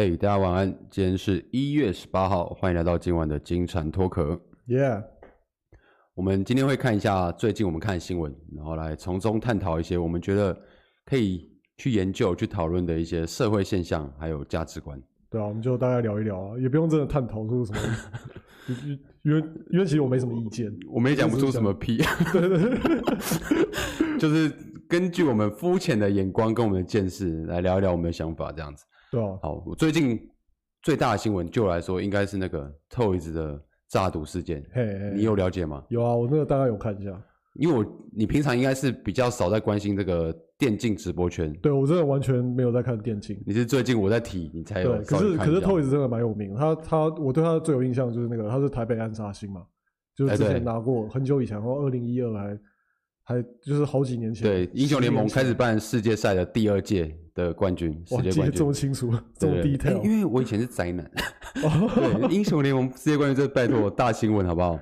嘿，hey, 大家晚安。今天是一月十八号，欢迎来到今晚的金蝉脱壳。Yeah，我们今天会看一下最近我们看的新闻，然后来从中探讨一些我们觉得可以去研究、去讨论的一些社会现象，还有价值观。对啊，我们就大概聊一聊啊，也不用真的探讨出什么，因为因为其实我没什么意见，我们也讲不出什么屁。对对对，就是根据我们肤浅的眼光跟我们的见识来聊一聊我们的想法，这样子。对啊，好，我最近最大的新闻，就我来说，应该是那个 Toys 的诈赌事件。嘿，嘿，你有了解吗？有啊，我那个大概有看一下。因为我你平常应该是比较少在关心这个电竞直播圈。对，我真的完全没有在看电竞。你是最近我在提，你才有。对，可是可是 Toys 真的蛮有名。他他，我对他最有印象就是那个，他是台北暗杀星嘛，就是之前拿过很久以前，然后二零一二还还就是好几年前。对，英雄联盟开始办世界赛的第二届。的冠军，世界冠军，这么清楚，这么 detail，因为我以前是宅男。对，英雄联盟世界冠军，这拜托大新闻好不好？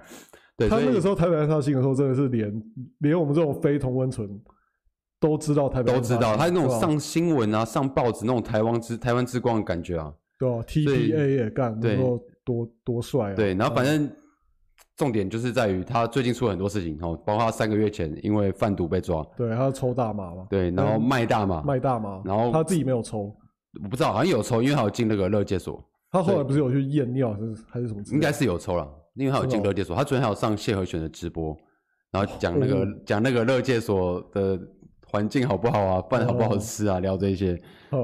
对，他那个时候台北暗杀星的时候，真的是连连我们这种非同温层都知道台北，都知道他那种上新闻啊、上报纸那种台湾之台湾之光的感觉啊。对啊，TBA 也干，对，多多帅啊。对，然后反正。重点就是在于他最近出了很多事情，包括他三个月前因为贩毒被抓，对，他抽大麻嘛，对，然后卖大麻，卖大麻，然后他自己没有抽，我不知道，好像有抽，因为他有进那个乐戒所，他后来不是有去验尿还是还是什么？应该是有抽了，因为他有进乐戒所，他昨天还有上谢和弦的直播，然后讲那个 讲那个乐戒所的环境好不好啊，饭好不好吃啊，聊这些，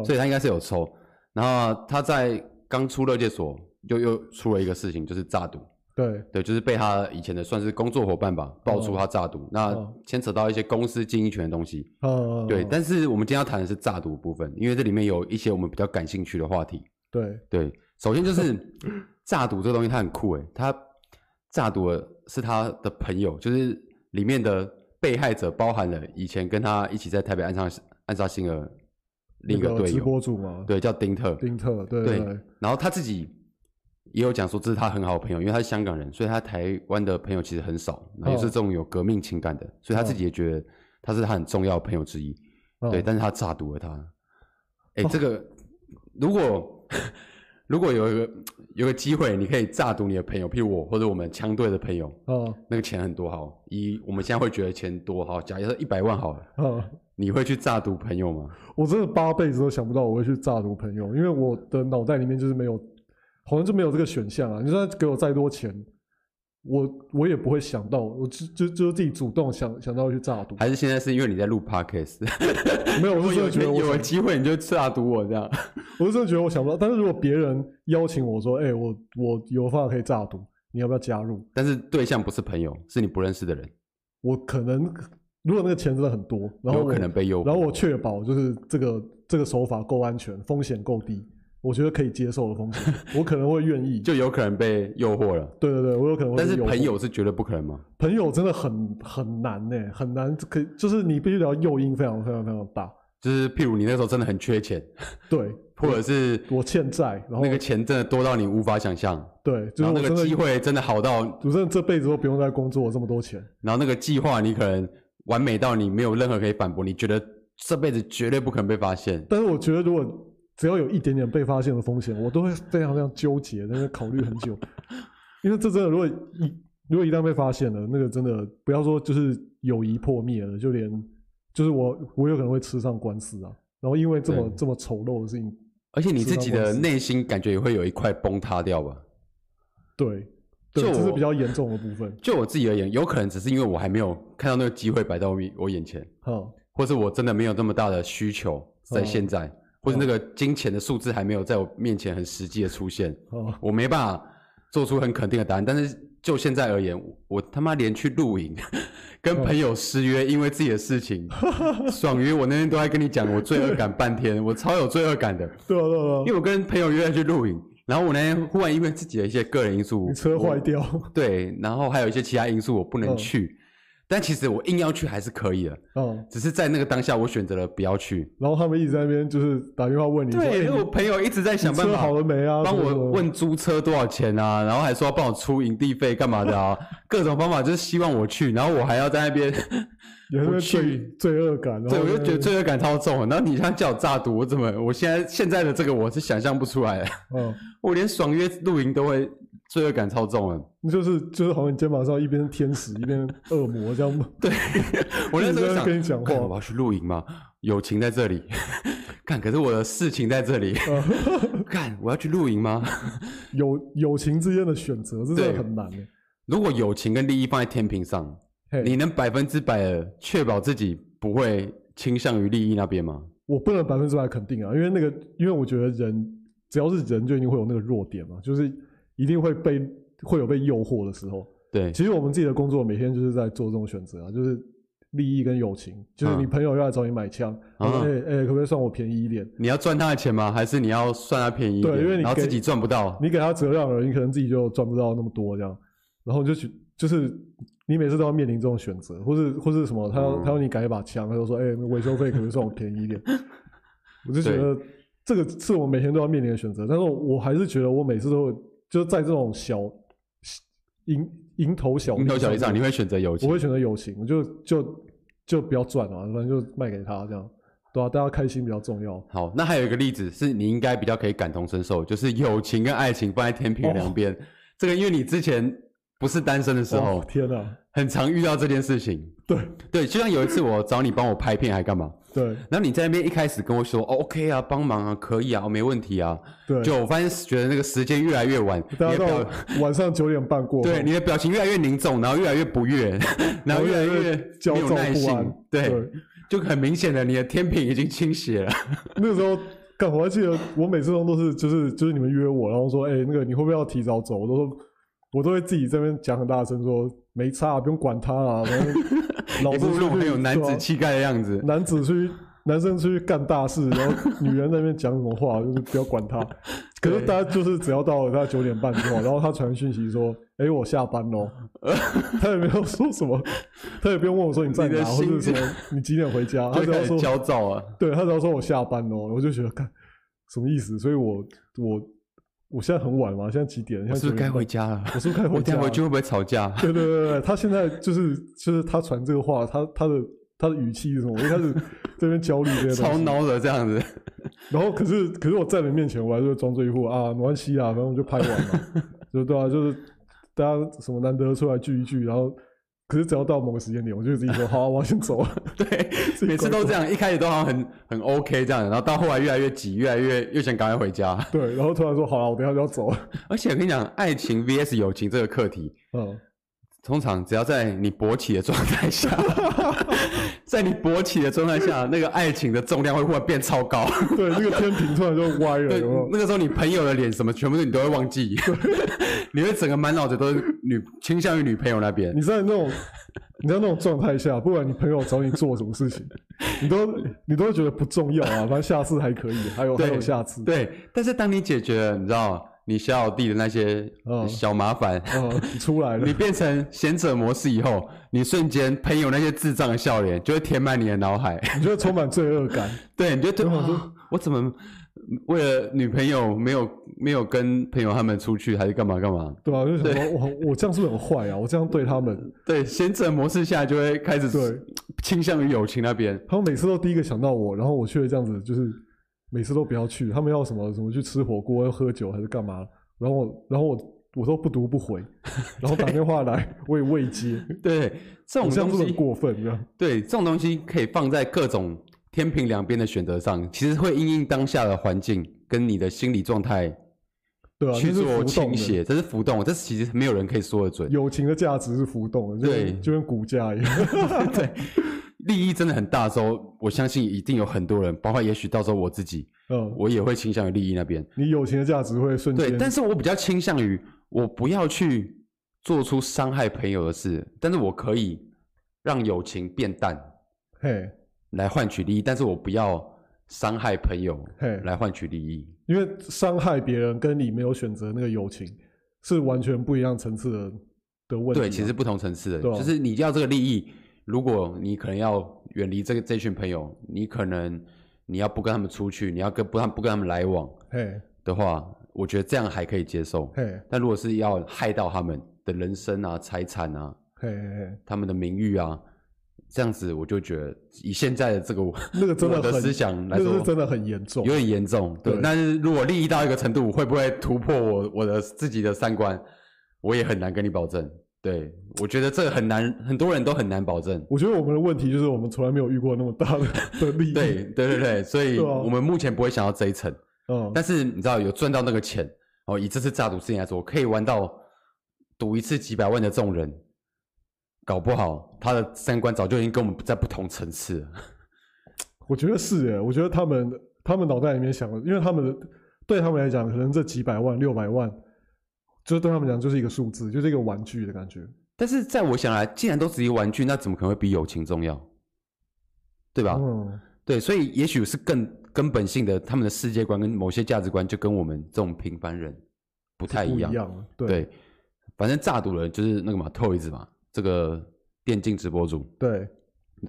所以他应该是有抽，然后他在刚出乐戒所就又出了一个事情，就是诈赌。对对，就是被他以前的算是工作伙伴吧，爆出他诈赌，那牵扯到一些公司经营权的东西。哦，对。但是我们今天要谈的是诈赌部分，因为这里面有一些我们比较感兴趣的话题。对对，首先就是诈赌这个东西，它很酷诶，他诈赌的是他的朋友，就是里面的被害者包含了以前跟他一起在台北暗杀暗杀星的另一个队友，直播主嘛，对，叫丁特。丁特，对对。然后他自己。也有讲说这是他很好的朋友，因为他是香港人，所以他台湾的朋友其实很少，也是这种有革命情感的，所以他自己也觉得他是他很重要的朋友之一。对，但是他诈毒了他。哎，这个如果 如果有一个有个机会，你可以诈毒你的朋友，譬如我或者我们枪队的朋友，哦，那个钱很多好，以我们现在会觉得钱多好，假设一百万好了，嗯，你会去诈毒朋友吗？我真的八辈子都想不到我会去诈毒朋友，因为我的脑袋里面就是没有。好像就没有这个选项啊！你说给我再多钱，我我也不会想到，我就就就自己主动想想到去诈赌。还是现在是因为你在录 podcast？没有，我是真的觉得我有机会你就诈赌我这样。我是真的觉得我想不到，但是如果别人邀请我说，哎、欸，我我有方法可以诈赌，你要不要加入？但是对象不是朋友，是你不认识的人。我可能如果那个钱真的很多，然后有可能被诱惑，然后我确保就是这个这个手法够安全，风险够低。我觉得可以接受的风险，我可能会愿意，就有可能被诱惑了。对对对，我有可能会。但是朋友是绝对不可能吗？朋友真的很很难呢，很难。可就是你必须要诱因非常非常非常大。就是譬如你那时候真的很缺钱，对，或者是我欠债，然后那个钱真的多到你无法想象。对，就是那个机会真的好到，我真的这辈子都不用再工作这么多钱。然后那个计划你可能完美到你没有任何可以反驳，你觉得这辈子绝对不可能被发现。但是我觉得如果。只要有一点点被发现的风险，我都会非常非常纠结，在那考虑很久。因为这真的，如果一如果一旦被发现了，那个真的不要说就是友谊破灭了，就连就是我我有可能会吃上官司啊。然后因为这么这么丑陋的事情，而且你自己的内心感觉也会有一块崩塌掉吧？对，对，就我这是比较严重的部分。就我自己而言，有可能只是因为我还没有看到那个机会摆到我我眼前，哈，或是我真的没有这么大的需求在现在。或者那个金钱的数字还没有在我面前很实际的出现，哦、我没办法做出很肯定的答案。但是就现在而言，我他妈连去露营，跟朋友失约，因为自己的事情，哦、爽约。我那天都在跟你讲，我罪恶感半天，我超有罪恶感的。对啊对啊，因为我跟朋友约了去露营，然后我那天忽然因为自己的一些个人因素，你车坏掉，对，然后还有一些其他因素我不能去。哦但其实我硬要去还是可以的，嗯，只是在那个当下我选择了不要去。然后他们一直在那边就是打电话问你，对，因为我朋友一直在想办法，好了没啊？帮我问租车多少钱啊？然后还说要帮我出营地费干嘛的啊？各种方法就是希望我去，然后我还要在那边不去，罪恶感。对，我就觉得罪恶感超重。然后你像叫我诈赌，我怎么？我现在现在的这个我是想象不出来的。嗯，我连爽约露营都会。罪恶感超重了，就是就是好像你肩膀上一边天使，一边恶魔这样。对，我那时候想跟你讲话，我要去露营吗？友情在这里，看，可是我的事情在这里，看，我要去露营吗？友友情之间的选择，这真的很难。如果友情跟利益放在天平上，你能百分之百的确保自己不会倾向于利益那边吗？我不能百分之百肯定啊，因为那个，因为我觉得人只要是人，就一定会有那个弱点嘛，就是。一定会被会有被诱惑的时候。对，其实我们自己的工作每天就是在做这种选择啊，就是利益跟友情。就是你朋友要来找你买枪，哎、嗯、哎、欸欸，可不可以算我便宜一点？你要赚他的钱吗？还是你要算他便宜一点？对，因为你然后自己赚不到，你给他折让了，你可能自己就赚不到那么多这样。然后就去，就是你每次都要面临这种选择，或是或是什么，他要、嗯、他要你改一把枪，他就说，哎、欸，维修费可不可以算我便宜一点？我就觉得这个是我每天都要面临的选择，但是我还是觉得我每次都会。就在这种小蝇蝇头小蝇头小利上，你会选择友情？我会选择友情，我就就就不要赚了，反正就卖给他这样，对啊，大家开心比较重要。好，那还有一个例子是你应该比较可以感同身受，就是友情跟爱情放在天平两边。哦、这个因为你之前不是单身的时候，天哪，很常遇到这件事情。对对，就像有一次我找你帮我拍片，还干嘛？对，然后你在那边一开始跟我说，哦，OK 啊，帮忙啊，可以啊，没问题啊。对，就我发现觉得那个时间越来越晚，大到 晚上九点半过。对，你的表情越来越凝重，然后越来越不悦，然后越来越没有耐心。对，对，就很明显的你的天平已经倾斜了。那个时候，干，我还记得我每次都都是就是就是你们约我，然后说，哎，那个你会不会要提早走？我都说，我都会自己在那边讲很大声说，没差，不用管他啊。老子就很有男子气概的样子，啊、男子出去，男生出去干大事，然后女人在那边讲什么话，就是不要管他。可是大家就是只要到了大概九点半之后，然后他传讯息说：“哎、欸，我下班喽。”他也没有说什么，他也不用问我说你在哪，或者说你几点回家。他只要说焦躁啊，对，他只要说我下班喽，我就觉得看什么意思？所以我我。我现在很晚嘛，现在几点？现在是不是该回家了？我是不是该回家？我回去会不会吵架？对对对对，他现在就是就是他传这个话，他他的他的语气是什么？我一开始这边焦虑这些 超孬的这样子。然后可是可是我在你面前，我还是会装这一副啊，没关系啊，反正我就拍完了，就对啊，就是大家什么难得出来聚一聚，然后。可是只要到某个时间点，我就自己说好，我要先走了。对，每次都这样，一开始都好像很很 OK 这样，然后到后来越来越挤，越来越越想赶快回家。对，然后突然说好了，我等一下就要走了。而且我跟你讲，爱情 VS 友情这个课题，嗯，通常只要在你勃起的状态下，在你勃起的状态下，那个爱情的重量会忽然变超高。对，那个天平突然就歪了。有有那个时候你朋友的脸什么，全部你都会忘记。你会整个满脑子都是女倾向于女朋友那边。你在那种，你在那种状态下，不管你朋友找你做什么事情，你都你都会觉得不重要啊。反正下次还可以，还有还有下次。对，但是当你解决了，你知道你小老弟的那些小麻烦，出来了，你变成贤者模式以后，你瞬间朋友那些智障的笑脸就会填满你的脑海，你就会充满罪恶感。对，你就对我说，我怎么？为了女朋友没有没有跟朋友他们出去，还是干嘛干嘛？对啊，就想说我我这样是不是很坏啊？我这样对他们，对贤者模式下就会开始对倾向于友情那边。他们每次都第一个想到我，然后我却这样子，就是每次都不要去。他们要什么什么去吃火锅、要喝酒还是干嘛？然后我然后我我都不读不回，然后打电话来我也未接。对，这种东西很过分，这样。对，这种东西可以放在各种。天平两边的选择上，其实会因应当下的环境跟你的心理状态，对啊，去做倾斜，这是浮动，这是其实没有人可以说得准。友情的价值是浮动的，对，就跟股价一样。对，利益真的很大的时候，我相信一定有很多人，包括也许到时候我自己，嗯，我也会倾向于利益那边。你友情的价值会瞬间，对，但是我比较倾向于我不要去做出伤害朋友的事，但是我可以让友情变淡。嘿。来换取利益，但是我不要伤害朋友，嘿来换取利益。因为伤害别人跟你没有选择那个友情是完全不一样层次的的问题。对，其实不同层次的，就是你要这个利益，如果你可能要远离这个这群朋友，你可能你要不跟他们出去，你要跟不他不跟他们来往，嘿的话，我觉得这样还可以接受。嘿，但如果是要害到他们的人生啊、财产啊，嘿嘿嘿，他们的名誉啊。这样子我就觉得，以现在的这个那个真的的思想来说，那个真的很严重，有点严重。对，对但是如果利益到一个程度，会不会突破我我的自己的三观，我也很难跟你保证。对，我觉得这个很难，很多人都很难保证。我觉得我们的问题就是我们从来没有遇过那么大的 的利益。对对对对，所以我们目前不会想到这一层。嗯，但是你知道有赚到那个钱哦，以这次诈赌事情来说，可以玩到赌一次几百万的这种人。搞不好他的三观早就已经跟我们在不同层次了。我觉得是耶，我觉得他们他们脑袋里面想的，因为他们对他们来讲，可能这几百万、六百万，就是对他们讲就是一个数字，就是一个玩具的感觉。但是在我想来，既然都是一个玩具，那怎么可能会比友情重要？对吧？嗯，对，所以也许是更根本性的，他们的世界观跟某些价值观就跟我们这种平凡人不太一样。一样对，对，反正炸赌的人就是那个嘛，Toys 嘛。这个电竞直播主，对，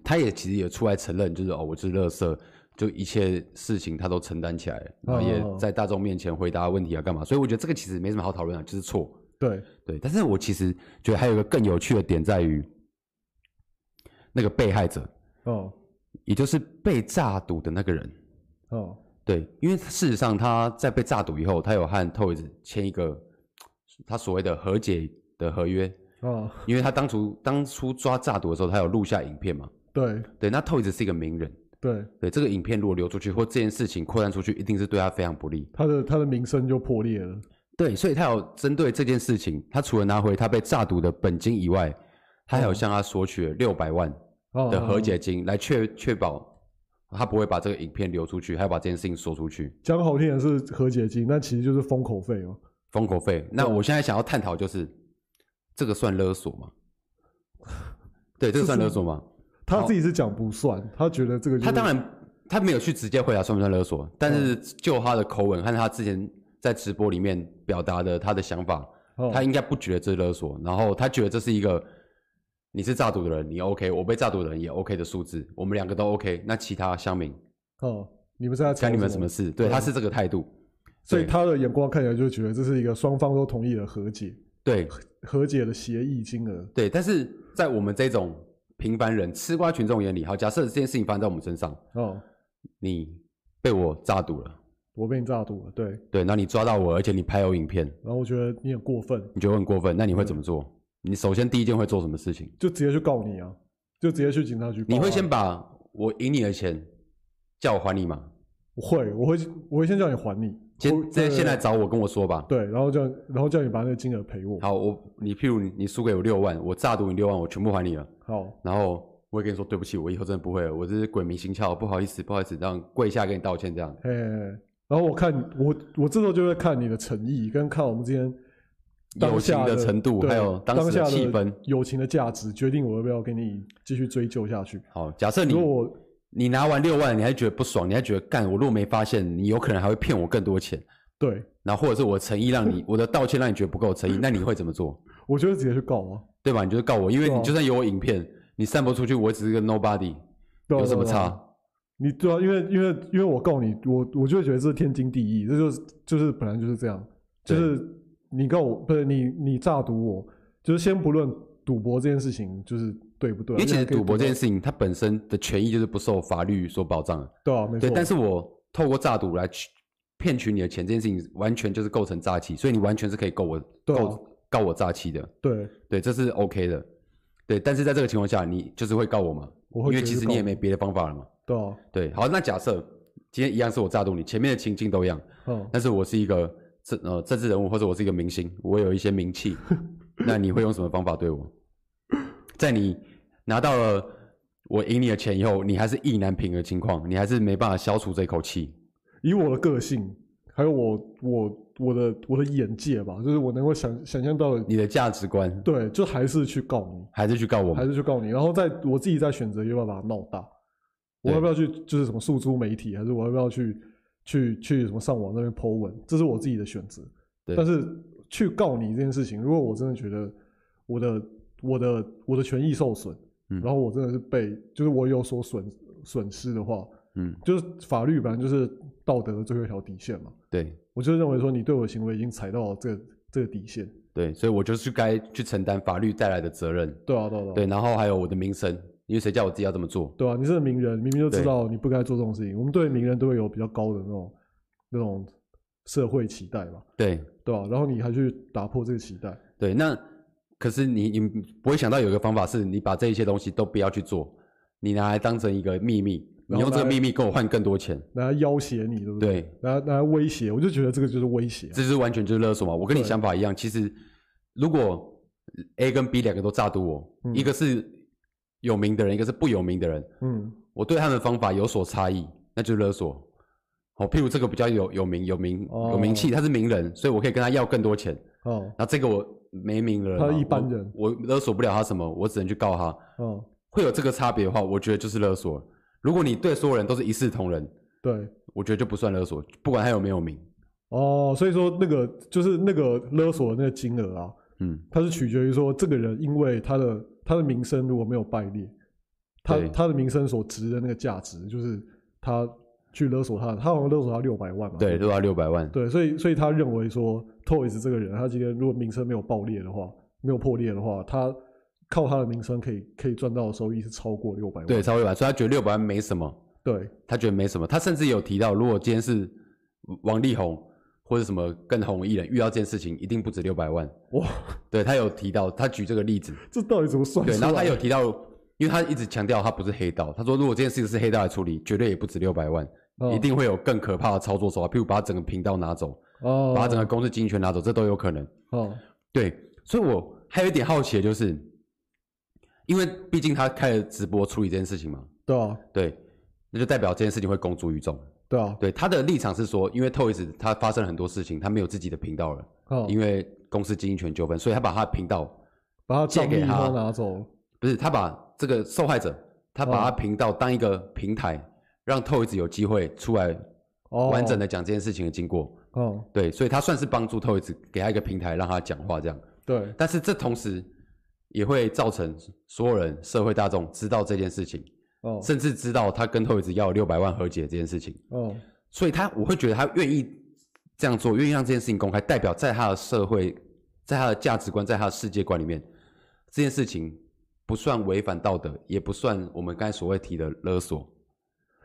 他也其实也出来承认，就是哦，我是垃圾，就一切事情他都承担起来，然后也在大众面前回答问题啊，干嘛？所以我觉得这个其实没什么好讨论的，就是错。对对，但是我其实觉得还有一个更有趣的点在于，那个被害者哦，也就是被诈赌的那个人哦，对，因为事实上他在被诈赌以后，他有和 Toys 签一个他所谓的和解的合约。哦，因为他当初当初抓诈赌的时候，他有录下影片嘛？对对，那 Toys 是一个名人，对对，这个影片如果流出去，或这件事情扩散出去，一定是对他非常不利，他的他的名声就破裂了。对，所以他有针对这件事情，他除了拿回他被诈赌的本金以外，他还有向他索取了六百万的和解金，来确确保他不会把这个影片流出去，还要把这件事情说出去。讲好听点是和解金，那其实就是封口费哦。封口费。那我现在想要探讨就是。这个算勒索吗？对，这个算勒索吗？他自己是讲不算，他觉得这个、就是。他当然他没有去直接回答算不算勒索，但是就他的口吻和他之前在直播里面表达的他的想法，哦、他应该不觉得这是勒索，然后他觉得这是一个你是诈赌的人，你 OK，我被诈赌的人也 OK 的数字，我们两个都 OK，那其他乡民哦，你们是在讲你们什么事？对，他是这个态度，所以他的眼光看起来就觉得这是一个双方都同意的和解。对和解的协议金额，对，但是在我们这种平凡人、吃瓜群众眼里，好，假设这件事情发生在我们身上，哦，你被我诈赌了，我被你诈赌了，对，对，那你抓到我，而且你拍有影片，然后我觉得你很过分，你觉得很过分，那你会怎么做？你首先第一件会做什么事情？就直接去告你啊，就直接去警察局。你会先把我赢你的钱叫我还你吗？我会，我会，我会先叫你还你。先在现在找我跟我说吧。对，然后叫然后叫你把那个金额赔我。好，我你譬如你你输给我六万，我诈赌你六万，我全部还你了。好，然后我也跟你说对不起，我以后真的不会了，我这是鬼迷心窍，不好意思，不好意思，这样跪下跟你道歉这样。嘿，嘿，嘿，然后我看我我这时候就会看你的诚意，跟看我们之间友情的程度，还有当时的气氛，友情的价值，决定我要不要跟你继续追究下去。好，假设你如果我你拿完六万，你还觉得不爽，你还觉得干，我如果没发现，你有可能还会骗我更多钱。对，然后或者是我诚意让你，我的道歉让你觉得不够诚意，那你会怎么做？我觉得直接去告啊，对吧？你就是告我，因为你就算有我影片，你散播出去，我只是个 nobody，有什么差？你对啊，因为因为因为我告你，我我就会觉得这是天经地义，这就是就是本来就是这样，就是你告我，不是你你诈赌我，就是先不论赌博这件事情就是对不对？因为其实赌博这件事情，它本身的权益就是不受法律所保障的，对啊，没错。对，但是我透过诈赌来去。骗取你的钱这件事情，完全就是构成诈欺，所以你完全是可以告我，告、啊、告我诈欺的。对对，这是 OK 的。对，但是在这个情况下，你就是会告我吗？我会，因为其实你也没别的方法了嘛。对啊。对，好，那假设今天一样是我诈赌你，前面的情境都一样。嗯。但是我是一个政呃政治人物，或者我是一个明星，我有一些名气，那你会用什么方法对我？在你拿到了我赢你的钱以后，你还是意难平的情况，你还是没办法消除这口气。以我的个性，还有我我我的我的眼界吧，就是我能够想想象到你的价值观，对，就还是去告你，还是去告我，还是去告你，然后再我自己再选择要不要把它闹大，我要不要去就是什么诉诸媒体，还是我要不要去去去什么上网那边 po 文，这是我自己的选择。但是去告你这件事情，如果我真的觉得我的我的我的权益受损，嗯，然后我真的是被，就是我有所损损失的话，嗯，就是法律本来就是道德的最后一条底线嘛。对，我就认为说你对我的行为已经踩到了这个这个底线。对，所以我就是该去承担法律带来的责任。对啊，对啊，对，然后还有我的名声，因为谁叫我自己要这么做？对啊，你是个名人，明明就知道你不该做这种事情。我们对名人都会有比较高的那种那种社会期待吧？对，对啊，然后你还去打破这个期待？对，那可是你你不会想到有一个方法是，你把这一些东西都不要去做，你拿来当成一个秘密，你用这个秘密跟我换更多钱，拿来要挟你，对不对？对，拿来拿来威胁，我就觉得这个就是威胁，这就是完全就是勒索嘛。我跟你想法一样，其实。如果 A 跟 B 两个都诈赌我，嗯，一个是有名的人，一个是不有名的人，嗯，我对他们的方法有所差异，那就是勒索。好，譬如这个比较有有名、有名、哦、有名气，他是名人，所以我可以跟他要更多钱。哦，那这个我没名的人，他一般人我，我勒索不了他什么，我只能去告他。哦，会有这个差别的话，我觉得就是勒索。如果你对所有人都是一视同仁，对，我觉得就不算勒索，不管他有没有名。哦，所以说那个就是那个勒索的那个金额啊。嗯，它是取决于说这个人，因为他的他的名声如果没有败劣，他他的名声所值的那个价值，就是他去勒索他，他好像勒索他六百万嘛，对，勒索他六百万，对，所以所以他认为说，Toys 这个人，他今天如果名声没有爆裂的话，没有破裂的话，他靠他的名声可以可以赚到的收益是超过六百万，对，超过六百万，所以他觉得六百万没什么，对，他觉得没什么，他甚至有提到，如果今天是王力宏。或者什么更红的艺人遇到这件事情，一定不止六百万。哇！对，他有提到，他举这个例子，这到底怎么算？对，然后他有提到，因为他一直强调他不是黑道，他说如果这件事情是黑道来处理，绝对也不止六百万，哦，一定会有更可怕的操作手法，譬如把他整个频道拿走，哦，把他整个公司经营权拿走，这都有可能。哦，对，所以我还有一点好奇的就是，因为毕竟他开了直播处理这件事情嘛，对啊，对，那就代表这件事情会公诸于众。对啊，对他的立场是说，因为 Toys 他发生了很多事情，他没有自己的频道了，哦，因为公司经营权纠纷，所以他把他的频道把他借给他。拿走，不是他把这个受害者，他把他频道当一个平台，哦，让 Toys 有机会出来完整的讲这件事情的经过，哦，对，所以他算是帮助 Toys 给他一个平台让他讲话这样，对，但是这同时也会造成所有人社会大众知道这件事情。哦，甚至知道他跟 Toys 要六百万和解这件事情。哦，所以他我会觉得他愿意这样做，愿意让这件事情公开，代表在他的社会，在他的价值观，在他的世界观里面，这件事情不算违反道德，也不算我们刚才所谓提的勒索，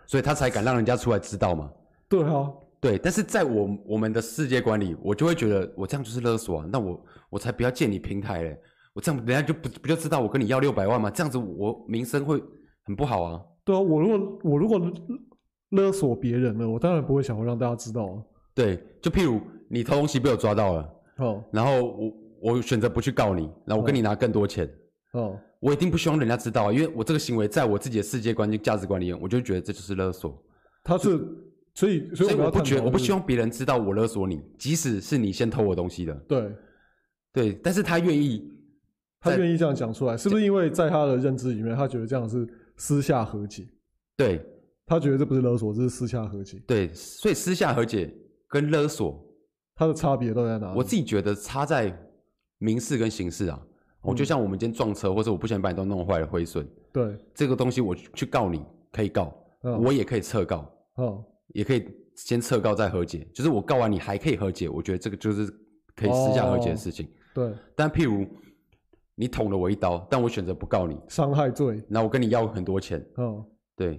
所以他才敢让人家出来知道嘛。对啊，对。但是在我我们的世界观里，我就会觉得我这样就是勒索啊，那我我才不要借你平台嘞，我这样人家就不不就知道我跟你要六百万吗？这样子我名声会。很不好啊！对啊，我如果我如果勒索别人了，我当然不会想要让大家知道啊。对，就譬如你偷东西被我抓到了，哦，然后我我选择不去告你，然后我跟你拿更多钱，哦，我一定不希望人家知道啊，因为我这个行为在我自己的世界观跟价值观里面，我就觉得这就是勒索。他是，所以所以，我不觉得，我不希望别人知道我勒索你，即使是你先偷我东西的。对，对，但是他愿意，他愿意这样讲出来，是不是因为在他的认知里面，他觉得这样是？私下和解，对，他觉得这不是勒索，这是私下和解。对，所以私下和解跟勒索，它的差别都在哪里？我自己觉得差在民事跟刑事啊。我、嗯、就像我们今天撞车，或者我不小心把你都弄坏了毁损，对，这个东西我去告你可以告，嗯、我也可以撤告，嗯，也可以先撤告再和解。就是我告完你还可以和解，我觉得这个就是可以私下和解的事情。哦、对，但譬如。你捅了我一刀，但我选择不告你，伤害罪。那我跟你要很多钱。哦，对，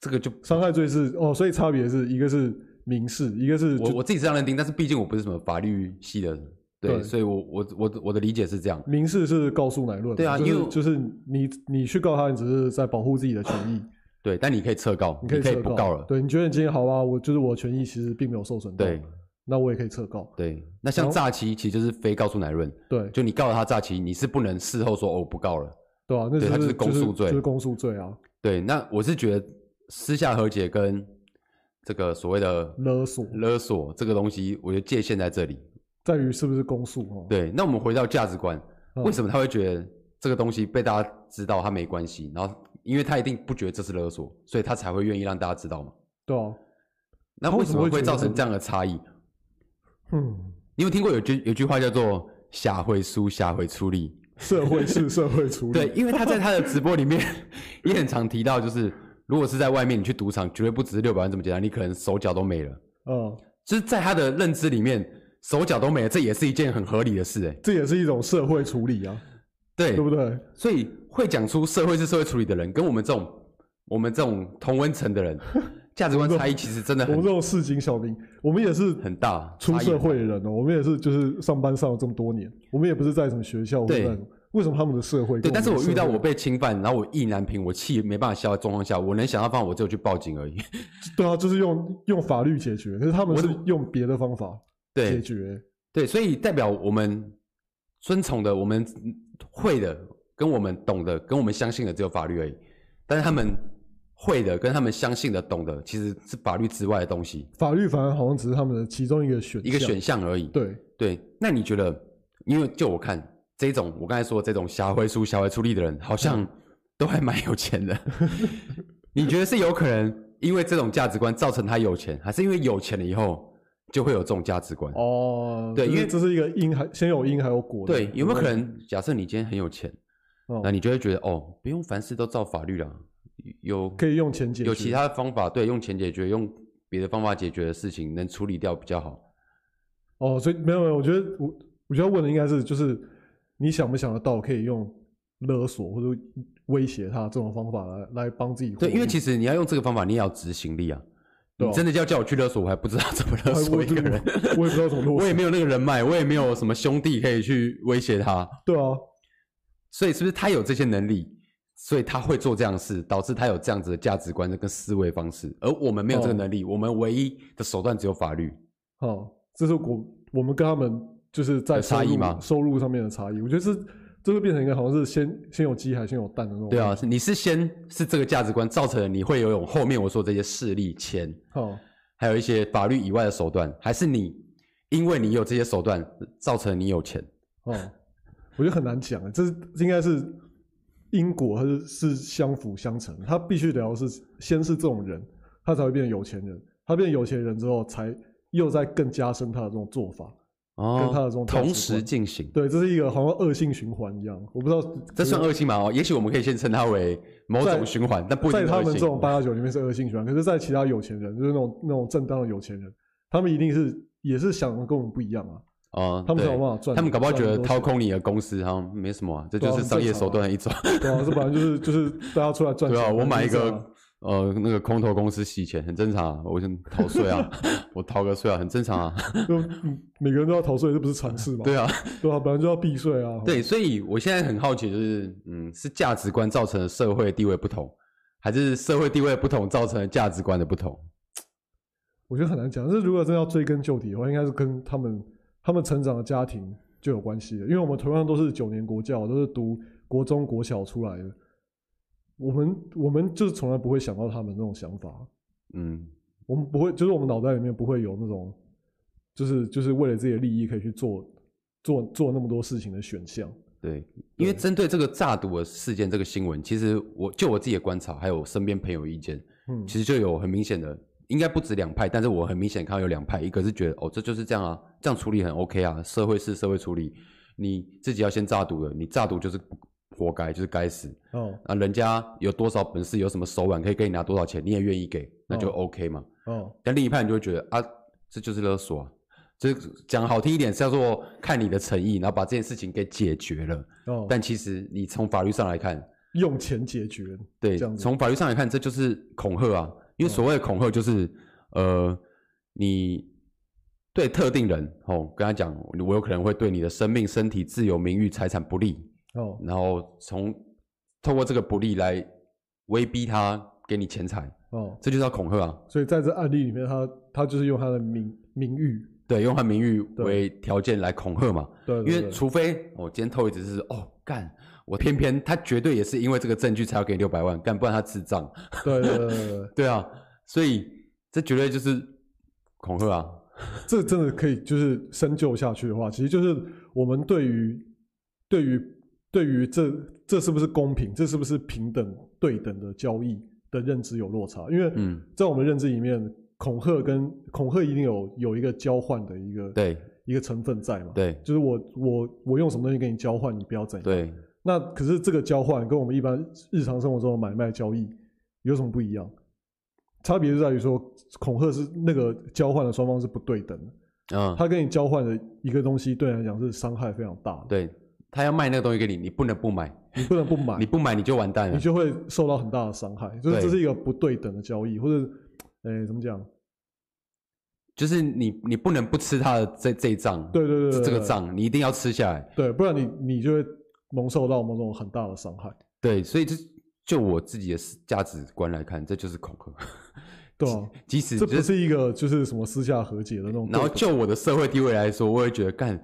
这个就伤害罪是哦，所以差别是一个是民事，一个是我我自己这样认定，但是毕竟我不是什么法律系的，对，对所以我我我我的理解是这样。民事是告诉乃论，对啊，就是、因为就是你你去告他，你只是在保护自己的权益，对，但你可以撤告，你可以，可以不告了。对，你觉得你今天好啊？我就是我的权益其实并没有受损。对。那我也可以撤告。对，那像诈欺其实就是非告诉乃论。对，就你告了他诈欺，你是不能事后说哦我不告了。对啊，那是他就是公诉罪，就是公诉罪啊。对，那我是觉得私下和解跟这个所谓的勒索勒索这个东西，我觉得界限在这里，在于是不是公诉哦。对，那我们回到价值观，为什么他会觉得这个东西被大家知道他没关系？然后因为他一定不觉得这是勒索，所以他才会愿意让大家知道嘛。对啊。那为什么会造成这样的差异？嗯，你有听过有句有句话叫做“下回书，下回出力”，社会是社会出力。对，因为他在他的直播里面 也很常提到，就是如果是在外面你去赌场，绝对不只是六百万这么简单，你可能手脚都没了。嗯，就是在他的认知里面，手脚都没了，这也是一件很合理的事，哎，这也是一种社会处理啊，对，对不对？所以会讲出社会是社会处理的人，跟我们这种我们这种同温层的人。价值观差异其实真的很，我们这种市井小民，我们也是很大出社会的人哦、喔。我们也是就是上班上了这么多年，我们也不是在什么学校。对，为什么他们的社会？对，但是我遇到我被侵犯，然后我意难平，我气没办法消的状况下，我能想到方法，我只有去报警而已。对啊，就是用用法律解决，可是他们是用别的方法解决对。对，所以代表我们遵从的、我们会的、跟我们懂的、跟我们相信的只有法律而已，但是他们。会的，跟他们相信的、懂的，其实是法律之外的东西。法律反而好像只是他们的其中一个选，一个选项而已。对对，那你觉得？因为就我看这种，我刚才说的这种小会书、小会出力的人，好像都还蛮有钱的。你觉得是有可能因为这种价值观造成他有钱，还是因为有钱了以后就会有这种价值观？哦，对，因为这是一个因还先有因还有果。对，有没有可能？假设你今天很有钱，哦、那你就会觉得哦，不用凡事都照法律了。有可以用钱解决，有其他的方法，对，用钱解决，用别的方法解决的事情，能处理掉比较好。哦，所以没有没有，我觉得我我觉得问的应该是，就是你想不想得到可以用勒索或者威胁他这种方法来来帮自己？对，因为其实你要用这个方法，你也要执行力啊。你真的要叫我去勒索，我还不知道怎么勒索一个人，我也不知道怎么勒索，我也没有那个人脉，我也没有什么兄弟可以去威胁他。对啊，所以是不是他有这些能力？所以他会做这样的事，导致他有这样子的价值观跟思维方式，而我们没有这个能力，哦、我们唯一的手段只有法律。哦，这是我我们跟他们就是在差异吗？收入上面的差异，我觉得是这会变成一个好像是先先有鸡还是先有蛋的那种。对啊，你是先是这个价值观造成了你会有后面我说这些势力钱，哦，还有一些法律以外的手段，还是你因为你有这些手段造成了你有钱？哦，我觉得很难讲，这是应该是。因果还是是相辅相成，他必须得要是先是这种人，他才会变成有钱人。他变成有钱人之后，才又在更加深他的这种做法，哦，跟他的这种同时进行。对，这是一个好像恶性循环一样。我不知道这算恶性吗？哦，也许我们可以先称它为某种循环，但不一定在他们这种八加九里面是恶性循环。可是，在其他有钱人，就是那种那种正当的有钱人，他们一定是也是想的跟我们不一样啊。哦，他们有办法赚，他们搞不好觉得掏空你的公司好像没什么、啊，这就是商业手段的一种。对啊，这本来就是就是大家出来赚钱。对啊，我买一个呃那个空头公司洗钱很正常啊，我先逃税啊，我逃个税啊，很正常啊。就每个人都要逃税，这不是常识吗？对啊，对啊，本来就要避税啊。对，所以我现在很好奇，就是嗯，是价值观造成的社会地位不同，还是社会地位不同造成的价值观的不同？我觉得很难讲。但是如果真要追根究底的话，应该是跟他们。他们成长的家庭就有关系了，因为我们同样都是九年国教，都是读国中、国小出来的，我们我们就是从来不会想到他们那种想法，嗯，我们不会，就是我们脑袋里面不会有那种，就是就是为了自己的利益可以去做做做那么多事情的选项。对，因为针对这个诈赌的事件，这个新闻，其实我就我自己的观察，还有身边朋友意见，嗯，其实就有很明显的。应该不止两派，但是我很明显看到有两派，一个是觉得哦，这就是这样啊，这样处理很 OK 啊，社会是社会处理，你自己要先诈赌的，你诈赌就是活该，就是该死。哦，啊，人家有多少本事，有什么手腕，可以给你拿多少钱，你也愿意给，那就 OK 嘛。哦，但另一派你就会觉得啊，这就是勒索啊，这讲好听一点是叫做看你的诚意，然后把这件事情给解决了。哦，但其实你从法律上来看，用钱解决，对，从法律上来看，这就是恐吓啊。因为所谓的恐吓就是，呃，你对特定人哦，跟他讲，我有可能会对你的生命、身体、自由、名誉、财产不利哦，然后从透过这个不利来威逼他给你钱财哦，这就叫恐吓啊。所以在这案例里面，他他就是用他的名名誉，对，用他名誉为条件来恐吓嘛。对，对，对，因为除非我、哦、今天透一直是哦干。我偏偏他绝对也是因为这个证据才要给你六百万，干不然他智障。对对对对，对啊，所以这绝对就是恐吓啊！这真的可以就是深究下去的话，其实就是我们对于对于对于这这是不是公平，这是不是平等对等的交易的认知有落差。因为在我们认知里面，恐吓跟恐吓一定有有一个交换的一个对一个成分在嘛。对，就是我我我用什么东西跟你交换，你不要怎样。对。那可是这个交换跟我们一般日常生活中的买卖交易有什么不一样？差别就在于说，恐吓是那个交换的双方是不对等的。嗯，他跟你交换的一个东西，对你来讲是伤害非常大的。对，他要卖那个东西给你，你不能不买，你不能不买，你不买你就完蛋了，你就会受到很大的伤害。就是这是一个不对等的交易，或者，哎、欸，怎么讲？就是你你不能不吃他的这这一仗。对对对，对，这个账你一定要吃下来。对，不然你你就会蒙受到某种很大的伤害。对，所以这就我自己的价值观来看，这就是恐吓。对啊，即使这不是一个就是什么私下和解的那种。然后就我的社会地位来说，我也觉得干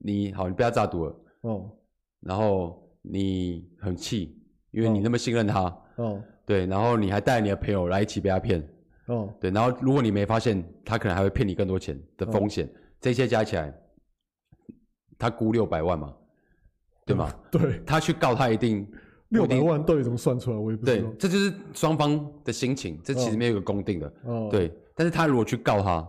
你好，你不要诈赌了哦。然后你很气，因为你那么信任他哦。对，然后你还带你的朋友来一起被他骗哦。对，然后如果你没发现，他可能还会骗你更多钱的风险，哦、这些加起来，他估六百万嘛，对吗？对，他去告他一定。六百万到底怎么算出来？我也不知道。对，这就是双方的心情，这其实没有一个公定的。哦。对，但是他如果去告他，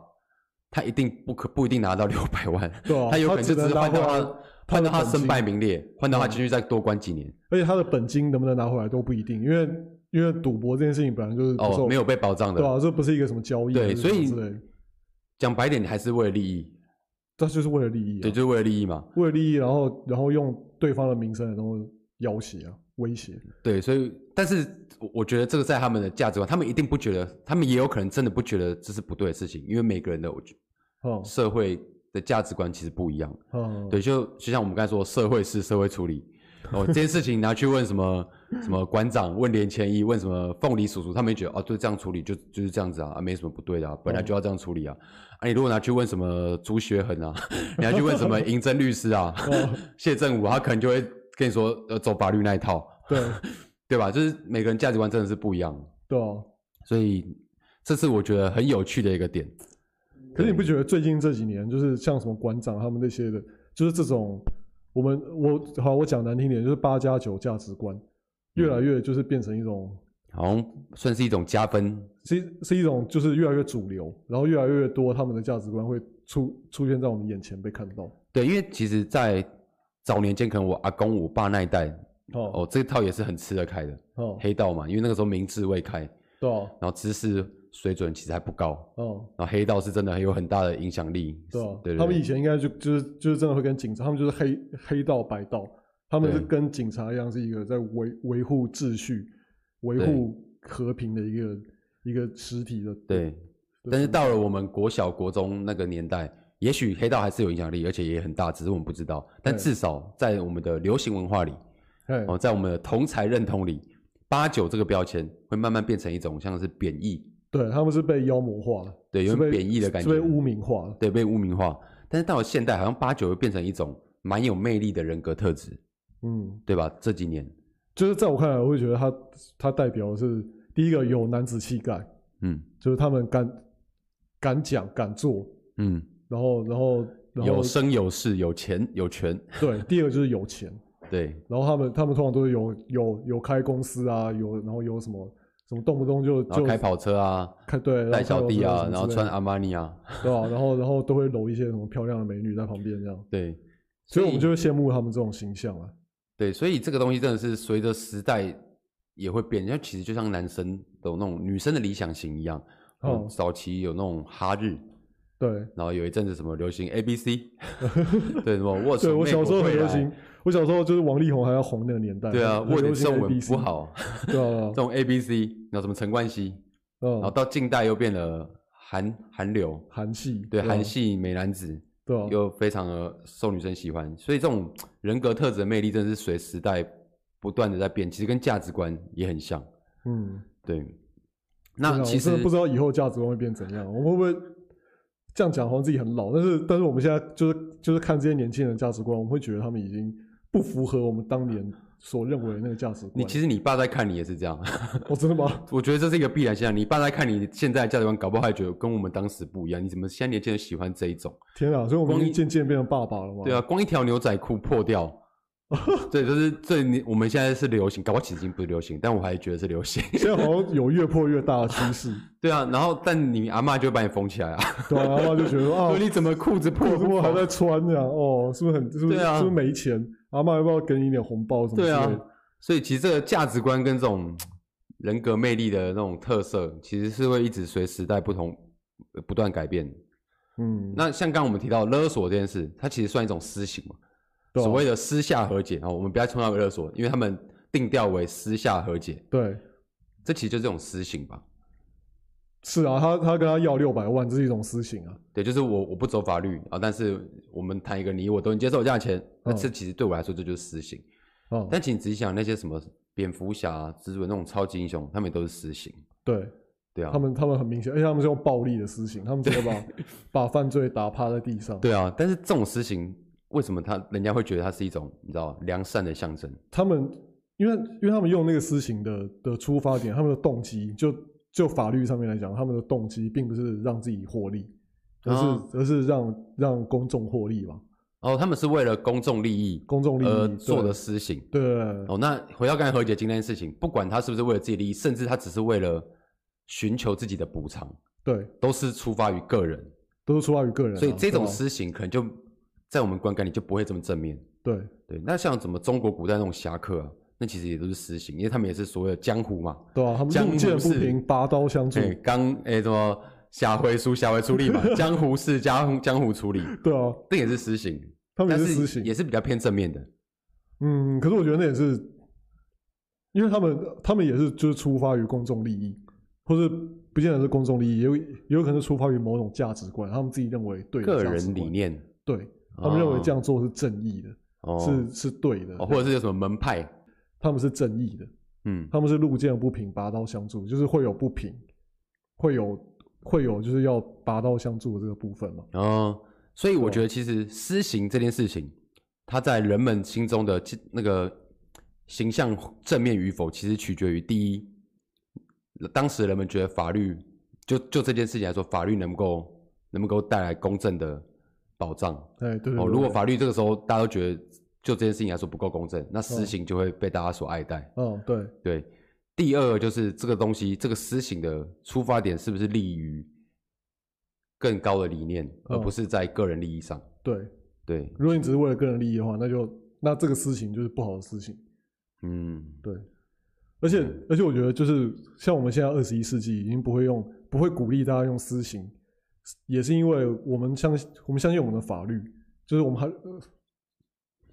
他一定不可不一定拿到六百万。对啊。他有可能就只是换到他换到他身败名裂，换到他继续再多关几年。而且他的本金能不能拿回来都不一定，因为因为赌博这件事情本来就是哦没有被保障的。对啊，这不是一个什么交易。对，所以讲白点，你还是为了利益。这就是为了利益。对，就是为了利益嘛。为了利益，然后然后用对方的名声然后要挟啊。威胁对，所以但是我觉得这个在他们的价值观，他们一定不觉得，他们也有可能真的不觉得这是不对的事情，因为每个人的我觉得社会的价值观其实不一样。哦，对，就就像我们刚才说，社会是社会处理哦，这件事情拿去问什么 什么馆长，问连千一，问什么凤梨叔叔，他们觉得哦，对，这样处理就就是这样子啊，啊，没什么不对的，啊，本来就要这样处理啊。啊，你如果拿去问什么朱学恒啊，你拿去问什么 银针律师啊，谢振武，他可能就会。跟你说，呃，走法律那一套，对，对吧？就是每个人价值观真的是不一样，对啊。所以这是我觉得很有趣的一个点。可是你不觉得最近这几年，就是像什么馆长他们那些的，就是这种我们我好，我讲难听点，就是八加九价值观，越来越就是变成一种，好像算是一种加分，是是一种就是越来越主流，然后越来越多他们的价值观会出出现在我们眼前被看到。对，因为其实，在早年间可能我阿公我爸那一代哦。哦，这套也是很吃得开的哦，黑道嘛，因为那个时候民智未开，对、哦，然后知识水准其实还不高哦，然后黑道是真的很有很大的影响力，对，对，对，他们以前应该就就是就是真的会跟警察，他们就是黑黑道白道，他们是跟警察一样，是一个在维维护秩序、维护和平的一个一个实体的，对，但是到了我们国小国中那个年代。也许黑道还是有影响力，而且也很大，只是我们不知道。但至少在我们的流行文化里，哦，在我们的同才认同里，八九这个标签会慢慢变成一种像是贬义。对，他们是被妖魔化了，对，有点贬义的感觉，被污名化，对，被污名化。但是到了现代，好像八九又变成一种蛮有魅力的人格特质，嗯，对吧？这几年，就是在我看来，我会觉得他他代表的是第一个有男子气概，嗯，就是他们敢敢讲敢做，嗯。然后，然后，然后有声有势，有钱有权。对，第二个就是有钱。对，然后他们他们通常都是有有有开公司啊，有然后有什么什么动不动就就开跑车啊，开对带小弟啊，然后穿阿玛尼啊，对吧、啊？然后然后都会搂一些什么漂亮的美女在旁边这样。对，所以我们就会羡慕他们这种形象啊。对，所以这个东西真的是随着时代也会变，因为其实就像男生的那种女生的理想型一样，哦，早期有那种哈日。对，然后有一阵子什么流行 A B C，对什么握 手，对我小时候很流行，我小时候就是王力宏还要红那个年代。对啊，握手文不好。对啊，这种 A B C，然后什么陈冠希，嗯，然后到近代又变了韩韩流，韩系，对韩系美男子，对，又非常的受女生喜欢，所以这种人格特质的魅力真的是随时代不断的在变，其实跟价值观也很像。嗯，对。那其实不知道以后价值观会变怎样，我们会不会？这样讲好像自己很老，但是但是我们现在就是就是看这些年轻人价值观，我们会觉得他们已经不符合我们当年所认为的那个价值观。你其实你爸在看你也是这样，我、哦、真的吗？我觉得这是一个必然现象。你爸在看你现在的价值观，搞不好还觉得跟我们当时不一样。你怎么现在年轻人喜欢这一种？天啊！所以我们渐渐变成爸爸了吗？对啊，光一条牛仔裤破掉，对，就是这你我们现在是流行，搞不好其实已经不是流行，但我还觉得是流行。现在好像有越破越大的趋势。对啊，然后但你阿嬷就会把你封起来啊。对啊，阿嬷就觉得啊，你怎么裤子破，怎么还在穿这样？哦，是不是很？是不是？啊、是不是没钱？阿妈要不要给你一点红包什么？对啊，所以其实这个价值观跟这种人格魅力的那种特色，其实是会一直随时代不同不断改变。嗯，那像刚刚我们提到勒索这件事，它其实算一种私刑嘛。所谓的私下和解啊，我们不要称它为勒索，因为他们定调为私下和解。对，这其实就是这种私刑吧？是啊，他他跟他要六百万，这是一种私刑啊。对，就是我我不走法律啊，但是我们谈一个你我都能接受价钱，那这其实对我来说这就是私刑。哦。但请你仔细想，那些什么蝙蝠侠、蜘蛛那种超级英雄，他们也都是私刑。对，对啊。他们他们很明显，而且他们是用暴力的私刑，他们直接把把犯罪打趴在地上。对啊，但是这种私刑。为什么他人家会觉得它是一种你知道良善的象征？他们因为因为他们用那个私刑的的出发点，他们的动机就就法律上面来讲，他们的动机并不是让自己获利，而是、哦、而是让让公众获利嘛。哦，他们是为了公众利益、公众利益而做的私刑。对。哦，那回到刚才和解金那件事情，不管他是不是为了自己利益，甚至他只是为了寻求自己的补偿，对，都是出发于个人，都是出发于个人、啊。所以这种私刑可能就。在我们观感里就不会这么正面。对对，那像怎么中国古代那种侠客啊，那其实也都是私刑，因为他们也是所谓的江湖嘛。对啊，他们路见不平拔刀相助。对刚哎，什么下回书下回出力嘛，江湖事江江湖处理。对啊，这也是私刑，他们也是私刑，也是比较偏正面的。嗯，可是我觉得那也是，因为他们他们也是就是出发于公众利益，或是不见得是公众利益，也有也有可能是出发于某种价值观，他们自己认为对的个人理念对。他们认为这样做是正义的，哦、是是对的，哦，或者是有什么门派，他们是正义的，嗯，他们是路见不平拔刀相助，就是会有不平，会有会有就是要拔刀相助的这个部分嘛。哦，所以我觉得其实私刑这件事情，它在人们心中的那个形象正面与否，其实取决于第一，当时人们觉得法律就就这件事情来说，法律能够能够带来公正的。保障，对对，对，对哦，如果法律这个时候大家都觉得就这件事情来说不够公正，那私刑就会被大家所爱戴。嗯，对对。第二就是这个东西，这个私刑的出发点是不是利于更高的理念，哦，而不是在个人利益上？对对。如果你只是为了个人利益的话，那就那这个私刑就是不好的私刑。嗯，对。而且而且，我觉得就是像我们现在二十一世纪，已经不会用不会鼓励大家用私刑。也是因为我们相信，我们相信我们的法律，就是我们还，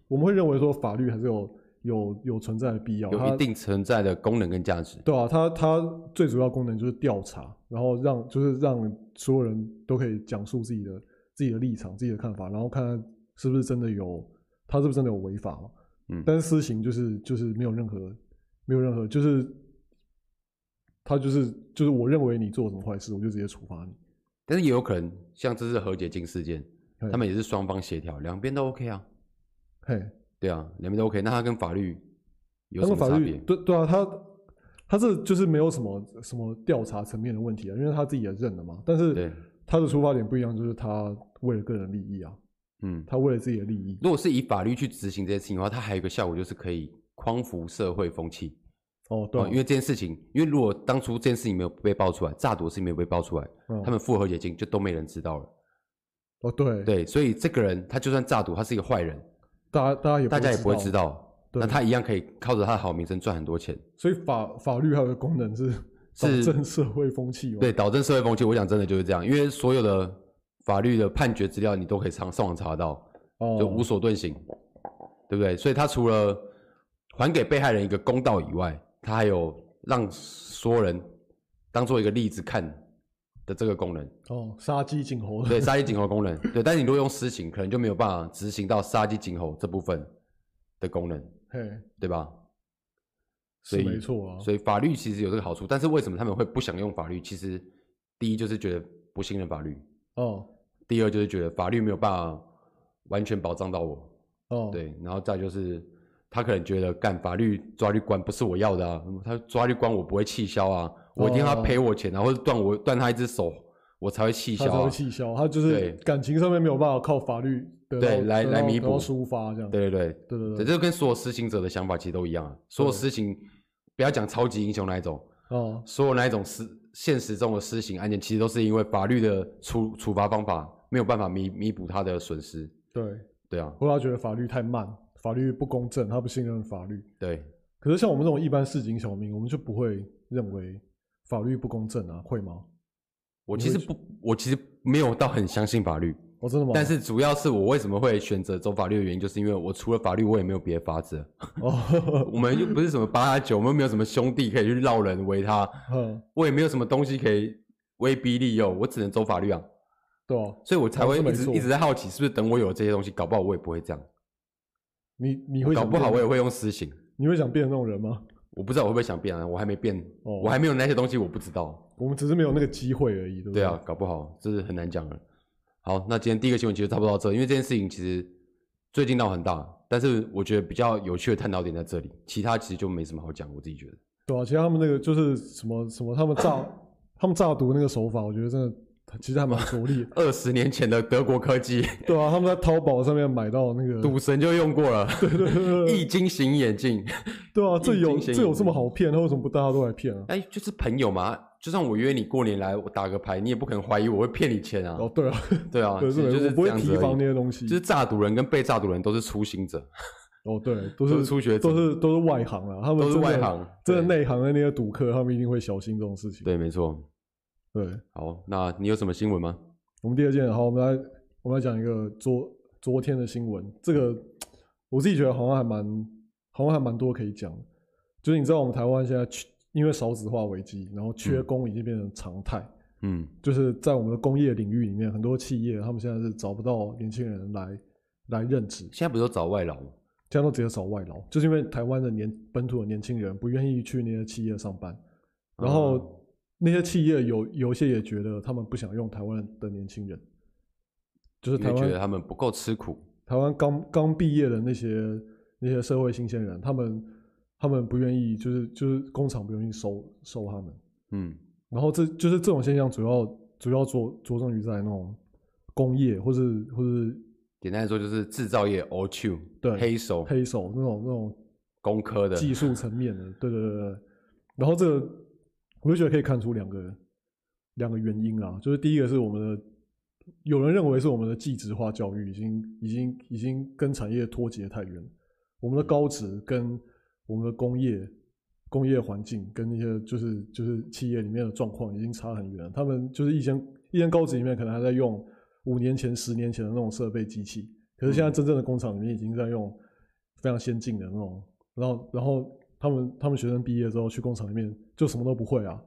我们会认为说法律还是有有有存在的必要，有一定存在的功能跟价值。对啊，它它最主要功能就是调查，然后让就是让所有人都可以讲述自己的自己的立场、自己的看法，然后看看是不是真的有，他是不是真的有违法嘛？嗯，但是私刑就是就是没有任何没有任何就是，他就是就是我认为你做什么坏事，我就直接处罚你。但是也有可能，像这次和解金事件，他们也是双方协调，两边都 OK 啊。嘿，对啊，两边都 OK。那他跟法律有什么差别？对对啊，他他这就是没有什么什么调查层面的问题啊，因为他自己也认了嘛。但是他的出发点不一样，就是他为了个人利益啊。嗯，他为了自己的利益。如果是以法律去执行这件事情的话，他还有一个效果，就是可以匡扶社会风气。哦，对、啊，因为这件事情，因为如果当初这件事情没有被爆出来，诈赌的事情没有被爆出来，嗯、他们复合解金就都没人知道了。哦，对，对，所以这个人他就算诈赌，他是一个坏人，大家大家也大家也不会知道，那他一样可以靠着他的好名声赚很多钱。所以法法律还有个功能是导正社会风气，对，导正社会风气。我想真的就是这样，因为所有的法律的判决资料你都可以上上网查到，哦，就无所遁形，对不对？所以他除了还给被害人一个公道以外，他还有。让所有人当做一个例子看的这个功能哦，杀鸡儆猴对，杀鸡儆猴功能 对，但是你如果用私刑，可能就没有办法执行到杀鸡儆猴这部分的功能，嘿，对吧？所以没错啊，所以法律其实有这个好处，但是为什么他们会不想用法律？其实第一就是觉得不信任法律哦，第二就是觉得法律没有办法完全保障到我哦，对，然后再就是。他可能觉得干法律抓去关不是我要的啊，他抓去关我不会气消啊，我一定要赔我钱啊，或者断我断他一只手，我才会气消、啊，他才会气消，他就是感情上面没有办法靠法律对来来弥补。抒发这样。对对对。对对对，这就跟所有施行者的想法其实都一样啊。所有施行，不要讲超级英雄那一种哦，所有那一种施现实中的施行案件，其实都是因为法律的处处罚方法没有办法弥弥补他的损失。对。对啊，或者他觉得法律太慢，法律不公正，他不信任法律。对，可是像我们这种一般市井小民，我们就不会认为法律不公正啊？会吗？我其实不，我其实没有到很相信法律。哦，真的吗？但是主要是我为什么会选择走法律的原因，就是因为我除了法律，我也没有别的法子。哦，我们又不是什么八加九，我们没有什么兄弟可以去绕人围他。嗯，我也没有什么东西可以威逼利诱，我只能走法律啊。对啊，所以我才会一直一直在好奇，是不是等我有了这些东西，搞不好我也不会这样。你你会搞不好我也会用私刑。你会想变成那种人吗？我不知道我会不会想变啊，我还没变，哦、我还没有那些东西，我不知道。我们只是没有那个机会而已，对不对？对啊，搞不好这是很难讲的。好，那今天第一个新闻其实差不多到这，因为这件事情其实最近闹很大，但是我觉得比较有趣的探讨点在这里，其他其实就没什么好讲，我自己觉得。对啊，其实他们那个就是什么什么，他们炸 他们炸毒那个手法，我觉得真的。其实还蛮拙劣。二十年前的德国科技，对啊，他们在淘宝上面买到那个赌神就用过了，对对对，易晶型眼镜，对啊，这有这有这么好骗？那为什么不大家都来骗啊？哎，就是朋友嘛，就算我约你过年来，我打个牌，你也不可能怀疑我会骗你钱啊。哦，对啊，对啊，就是不会提防那些东西。就是诈赌人跟被诈赌人都是初心者。哦，对，都是初学者，都是都是外行啊，他们都是外行，真的内行的那些赌客，他们一定会小心这种事情。对，没错。对，好，那你有什么新闻吗？我们第二件，好，我们来，我们来讲一个昨昨天的新闻。这个我自己觉得好像还蛮，好像还蛮多可以讲。就是你知道，我们台湾现在缺，因为少子化危机，然后缺工已经变成常态。嗯，就是在我们的工业领域里面，很多企业他们现在是找不到年轻人来来任职。现在不是都找外劳吗？现在都直接找外劳，就是因为台湾的年本土的年轻人不愿意去那些企业上班，然后。嗯那些企业有有些也觉得他们不想用台湾的年轻人，就是台湾觉得他们不够吃苦。台湾刚刚毕业的那些那些社会新鲜人，他们他们不愿意，就是就是工厂不愿意收收他们。嗯，然后这就是这种现象，主要主要着着重于在那种工业，或是或是简单来说就是制造业，all two 对黑手黑手那种那种工科的技术层面的，对对对对。然后这个。我就觉得可以看出两个两个原因啊，就是第一个是我们的有人认为是我们的技职化教育已经已经已经跟产业脱节太远，我们的高职跟我们的工业工业环境跟那些就是就是企业里面的状况已经差很远，他们就是一间一间高职里面可能还在用五年前十年前的那种设备机器，可是现在真正的工厂里面已经在用非常先进的那种，然后然后。他们他们学生毕业之后去工厂里面就什么都不会啊，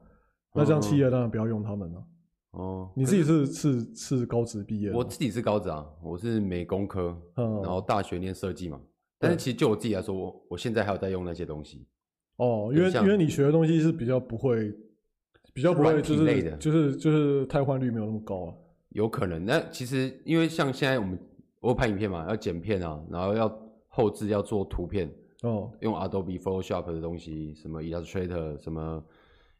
那这样企业当然不要用他们了。哦，你自己是是是高职毕业？我自己是高职啊，我是美工科，然后大学念设计嘛。但是其实就我自己来说，我我现在还有在用那些东西。哦，因为因为你学的东西是比较不会，比较不会就是就是就是汰换率没有那么高啊。有可能，那其实因为像现在我们我拍影片嘛，要剪片啊，然后要后置要做图片。哦，用 Adobe Photoshop 的东西，什么 Illustrator，什么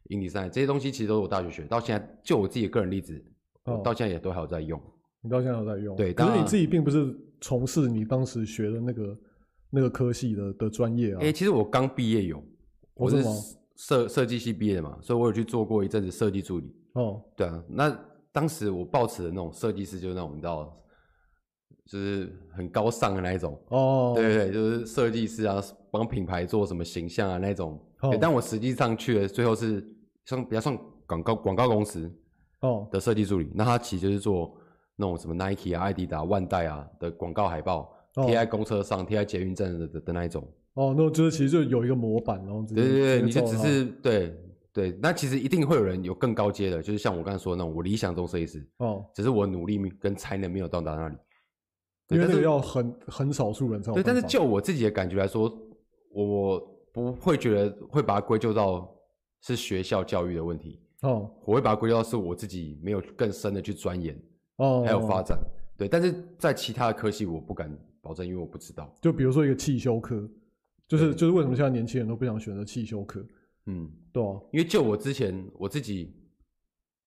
InDesign 这些东西，其实都是我大学学。到现在，就我自己的个人例子，哦，到现在也都还有在用。你到现在还有在用？对，可是你自己并不是从事你当时学的那个那个科系的的专业啊。哎、欸，其实我刚毕业有，我是设设计系毕业的嘛，所以我有去做过一阵子设计助理。哦，对啊，那当时我抱持的那种设计师，就是那种你知道。就是很高尚的那一种哦，对对对，就是设计师啊，帮品牌做什么形象啊那种。哦、但我实际上去了，最后是像比较像广告广告公司哦的设计助理。哦、那他其实就是做那种什么 Nike 啊、艾迪达、万代啊的广告海报，贴、哦、在公车上、贴在捷运站的的的那一种。哦，那就是其实就有一个模板，然后对对对，你就只是对对。那其实一定会有人有更高阶的，就是像我刚才说的那种，我理想中设计师哦，只是我努力跟才能没有到达那里。因为这个要很很少数人才对，但是就我自己的感觉来说，我不会觉得会把它归咎到是学校教育的问题。哦，我会把它归咎到是我自己没有更深的去钻研哦，还有发展。对，但是在其他的科系我不敢保证，因为我不知道。就比如说一个汽修科，就是就是为什么现在年轻人都不想选择汽修科？嗯，对啊，因为就我之前我自己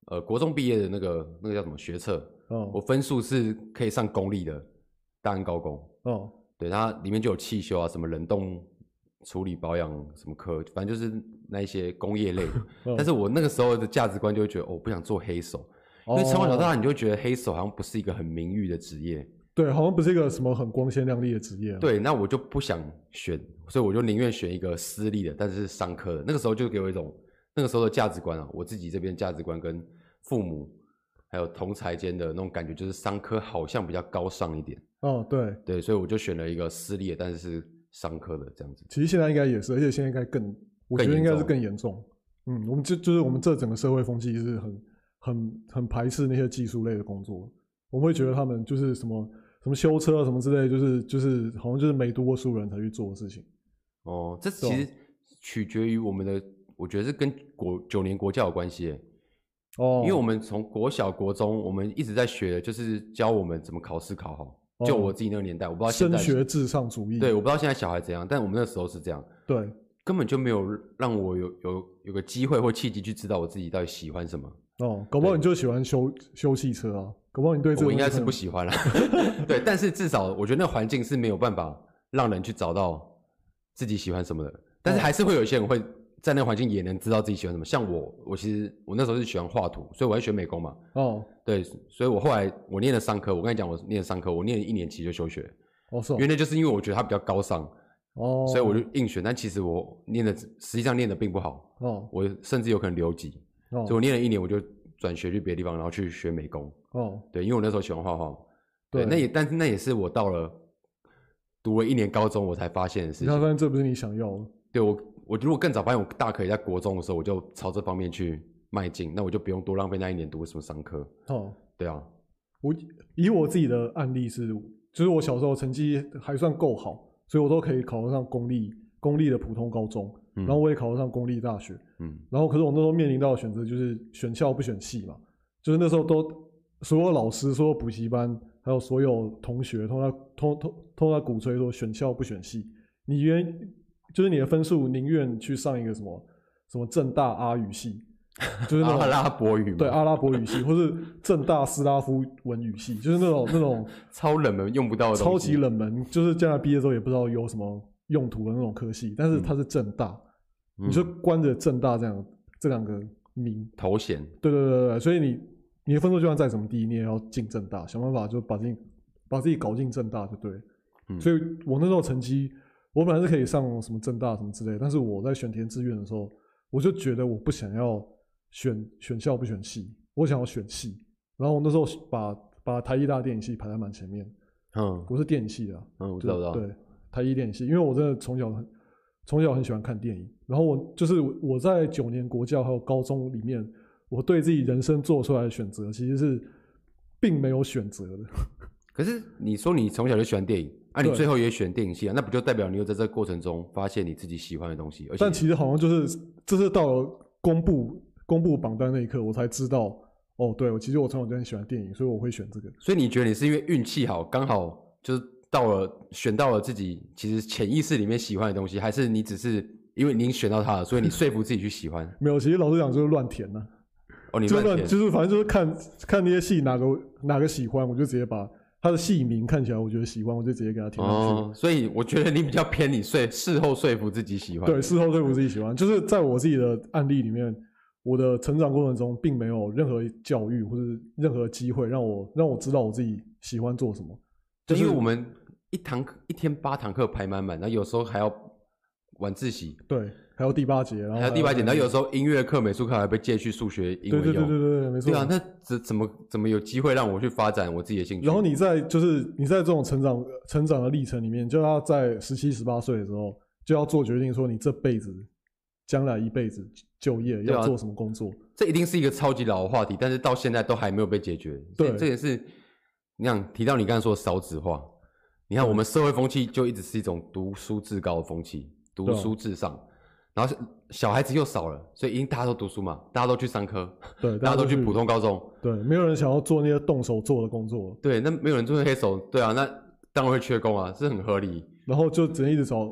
呃国中毕业的那个那个叫什么学测，哦，我分数是可以上公立的大安高工，哦，对，它里面就有汽修啊，什么冷冻处理保养什么科，反正就是那一些工业类的。哦、但是我那个时候的价值观就会觉得，哦，我不想做黑手，因为从小到大你就会觉得黑手好像不是一个很名誉的职业。对，好像不是一个什么很光鲜亮丽的职业。对，那我就不想选，所以我就宁愿选一个私立的，但是是商科的。那个时候就给我一种那个时候的价值观啊，我自己这边价值观跟父母还有同才间的那种感觉，就是商科好像比较高尚一点。哦，对对，所以我就选了一个私立的，但是是商科的这样子。其实现在应该也是，而且现在应该更，我觉得应该是更严重。嗯，我们就就是我们这整个社会风气是很很很排斥那些技术类的工作，我们会觉得他们就是什么。什么修车啊，什么之类，就是就是好像就是没读过书人才去做的事情。哦，这其实取决于我们的，我觉得是跟国九年国教有关系。哦，因为我们从国小国中，我们一直在学，就是教我们怎么考试考好。哦、就我自己那个年代，我不知道现在升学至上主义。对，我不知道现在小孩怎样，但我们那时候是这样。对，根本就没有让我有有有个机会或契机去知道我自己到底喜欢什么。哦，搞不好你就喜欢修修汽车啊。搞不好，你对这个我应该是不喜欢了。对，但是至少我觉得那环境是没有办法让人去找到自己喜欢什么的。但是还是会有一些人会在那个环境也能知道自己喜欢什么。像我，我其实我那时候是喜欢画图，所以我在学美工嘛。哦，对，所以我后来我念了商科。我跟你讲，我念了商科，我念了一年级就休学。哦，是。原来就是因为我觉得它比较高尚。哦。所以我就硬选，但其实我念的实际上念的并不好。哦。我甚至有可能留级。哦。所以我念了一年，我就转学去别的地方，然后去学美工。哦，对，因为我那时候喜欢画画，对，那也，但是那也是我到了读了一年高中，我才发现的事情。你发现这不是你想要的？对，我，我如果更早发现，我大可以在国中的时候，我就朝这方面去迈进，那我就不用多浪费那一年读什么商科。哦，对啊，我以我自己的案例是，就是我小时候成绩还算够好，所以我都可以考得上公立公立的普通高中，嗯，然后我也考得上公立大学，嗯，然后可是我那时候面临到的选择就是选校不选系嘛，就是那时候都。所有老师、所有补习班，还有所有同学，通常通通通常鼓吹说选校不选系。你愿就是你的分数宁愿去上一个什么什么政大阿语系，就是那种阿拉伯语，对阿拉伯语系，或是政大斯拉夫文语系，就是那种那种 超冷门用不到的，超级冷门，就是将来毕业之后也不知道有什么用途的那种科系。但是它是政大，嗯、你就关着政大这样这两个名头衔，对对对对，所以你。你的分数就算再怎么低，你也要进政大，想办法就把自己把自己搞进政大就对。嗯，所以我那时候成绩，我本来是可以上什么政大什么之类，但是我在选填志愿的时候，我就觉得我不想要选选校不选系，我想要选系。然后我那时候把把台艺大电影系排在蛮前面。嗯，我是电影系的。嗯，我知道，知道。对，台艺电影系，因为我真的从小很从小很喜欢看电影，然后我就是我在九年国教还有高中里面。我对自己人生做出来的选择，其实是并没有选择的。可是你说你从小就喜欢电影，啊，你最后也选电影系啊，那不就代表你又在这个过程中发现你自己喜欢的东西？而且但其实好像就是，这是到了公布公布榜单那一刻，我才知道，哦，对，我其实我从小就很喜欢电影，所以我会选这个。所以你觉得你是因为运气好，刚好就是到了选到了自己其实潜意识里面喜欢的东西，还是你只是因为你选到它了，所以你说服自己去喜欢？没有，其实老实讲就是乱填呢、啊。哦，你就是就是反正就是看看那些戏哪个哪个喜欢，我就直接把他的戏名看起来，我觉得喜欢，我就直接给他填上去。哦，所以我觉得你比较偏你说事后说服自己喜欢。对，事后说服自己喜欢，就是在我自己的案例里面，我的成长过程中并没有任何教育或者任何机会让我让我知道我自己喜欢做什么。就是因为我们一堂一天八堂课排满满，然后有时候还要晚自习。对。还有第八节，然后还有第八节，然后有时候音乐课、美术课还被借去数学、英文用。对对对对对，没错。对啊，那怎怎么怎么有机会让我去发展我自己的兴趣？然后你在就是你在这种成长成长的历程里面，就要在十七十八岁的时候就要做决定，说你这辈子将来一辈子就业要做什么工作？啊，这一定是一个超级老的话题，但是到现在都还没有被解决。对，这也是你想提到你刚才说的少子化，你看我们社会风气就一直是一种读书至高的风气，读书至上。然后小孩子又少了，所以因为大家都读书嘛，大家都去商科，对，大家都去普通高中，对，没有人想要做那些动手做的工作，对，那没有人做黑手，对啊，那当然会缺工啊，是很合理。然后就只能一直找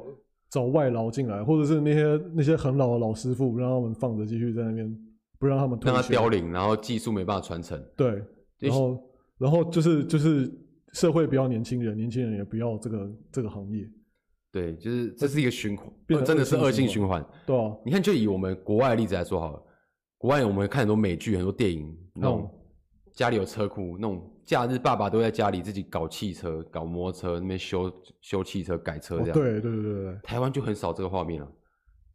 找外劳进来，或者是那些那些很老的老师傅，让他们放着继续在那边不让他们让他凋零，然后技术没办法传承。对，然后然后就是就是社会不要年轻人，年轻人也不要这个这个行业。对，就是这是一个循环，真的是恶性循环。对啊，你看，就以我们国外的例子来说好了，国外我们看很多美剧、很多电影，那种家里有车库，那种假日爸爸都在家里自己搞汽车、搞摩托车，那边修修汽车、改车这样。哦、对对对对，台湾就很少这个画面了，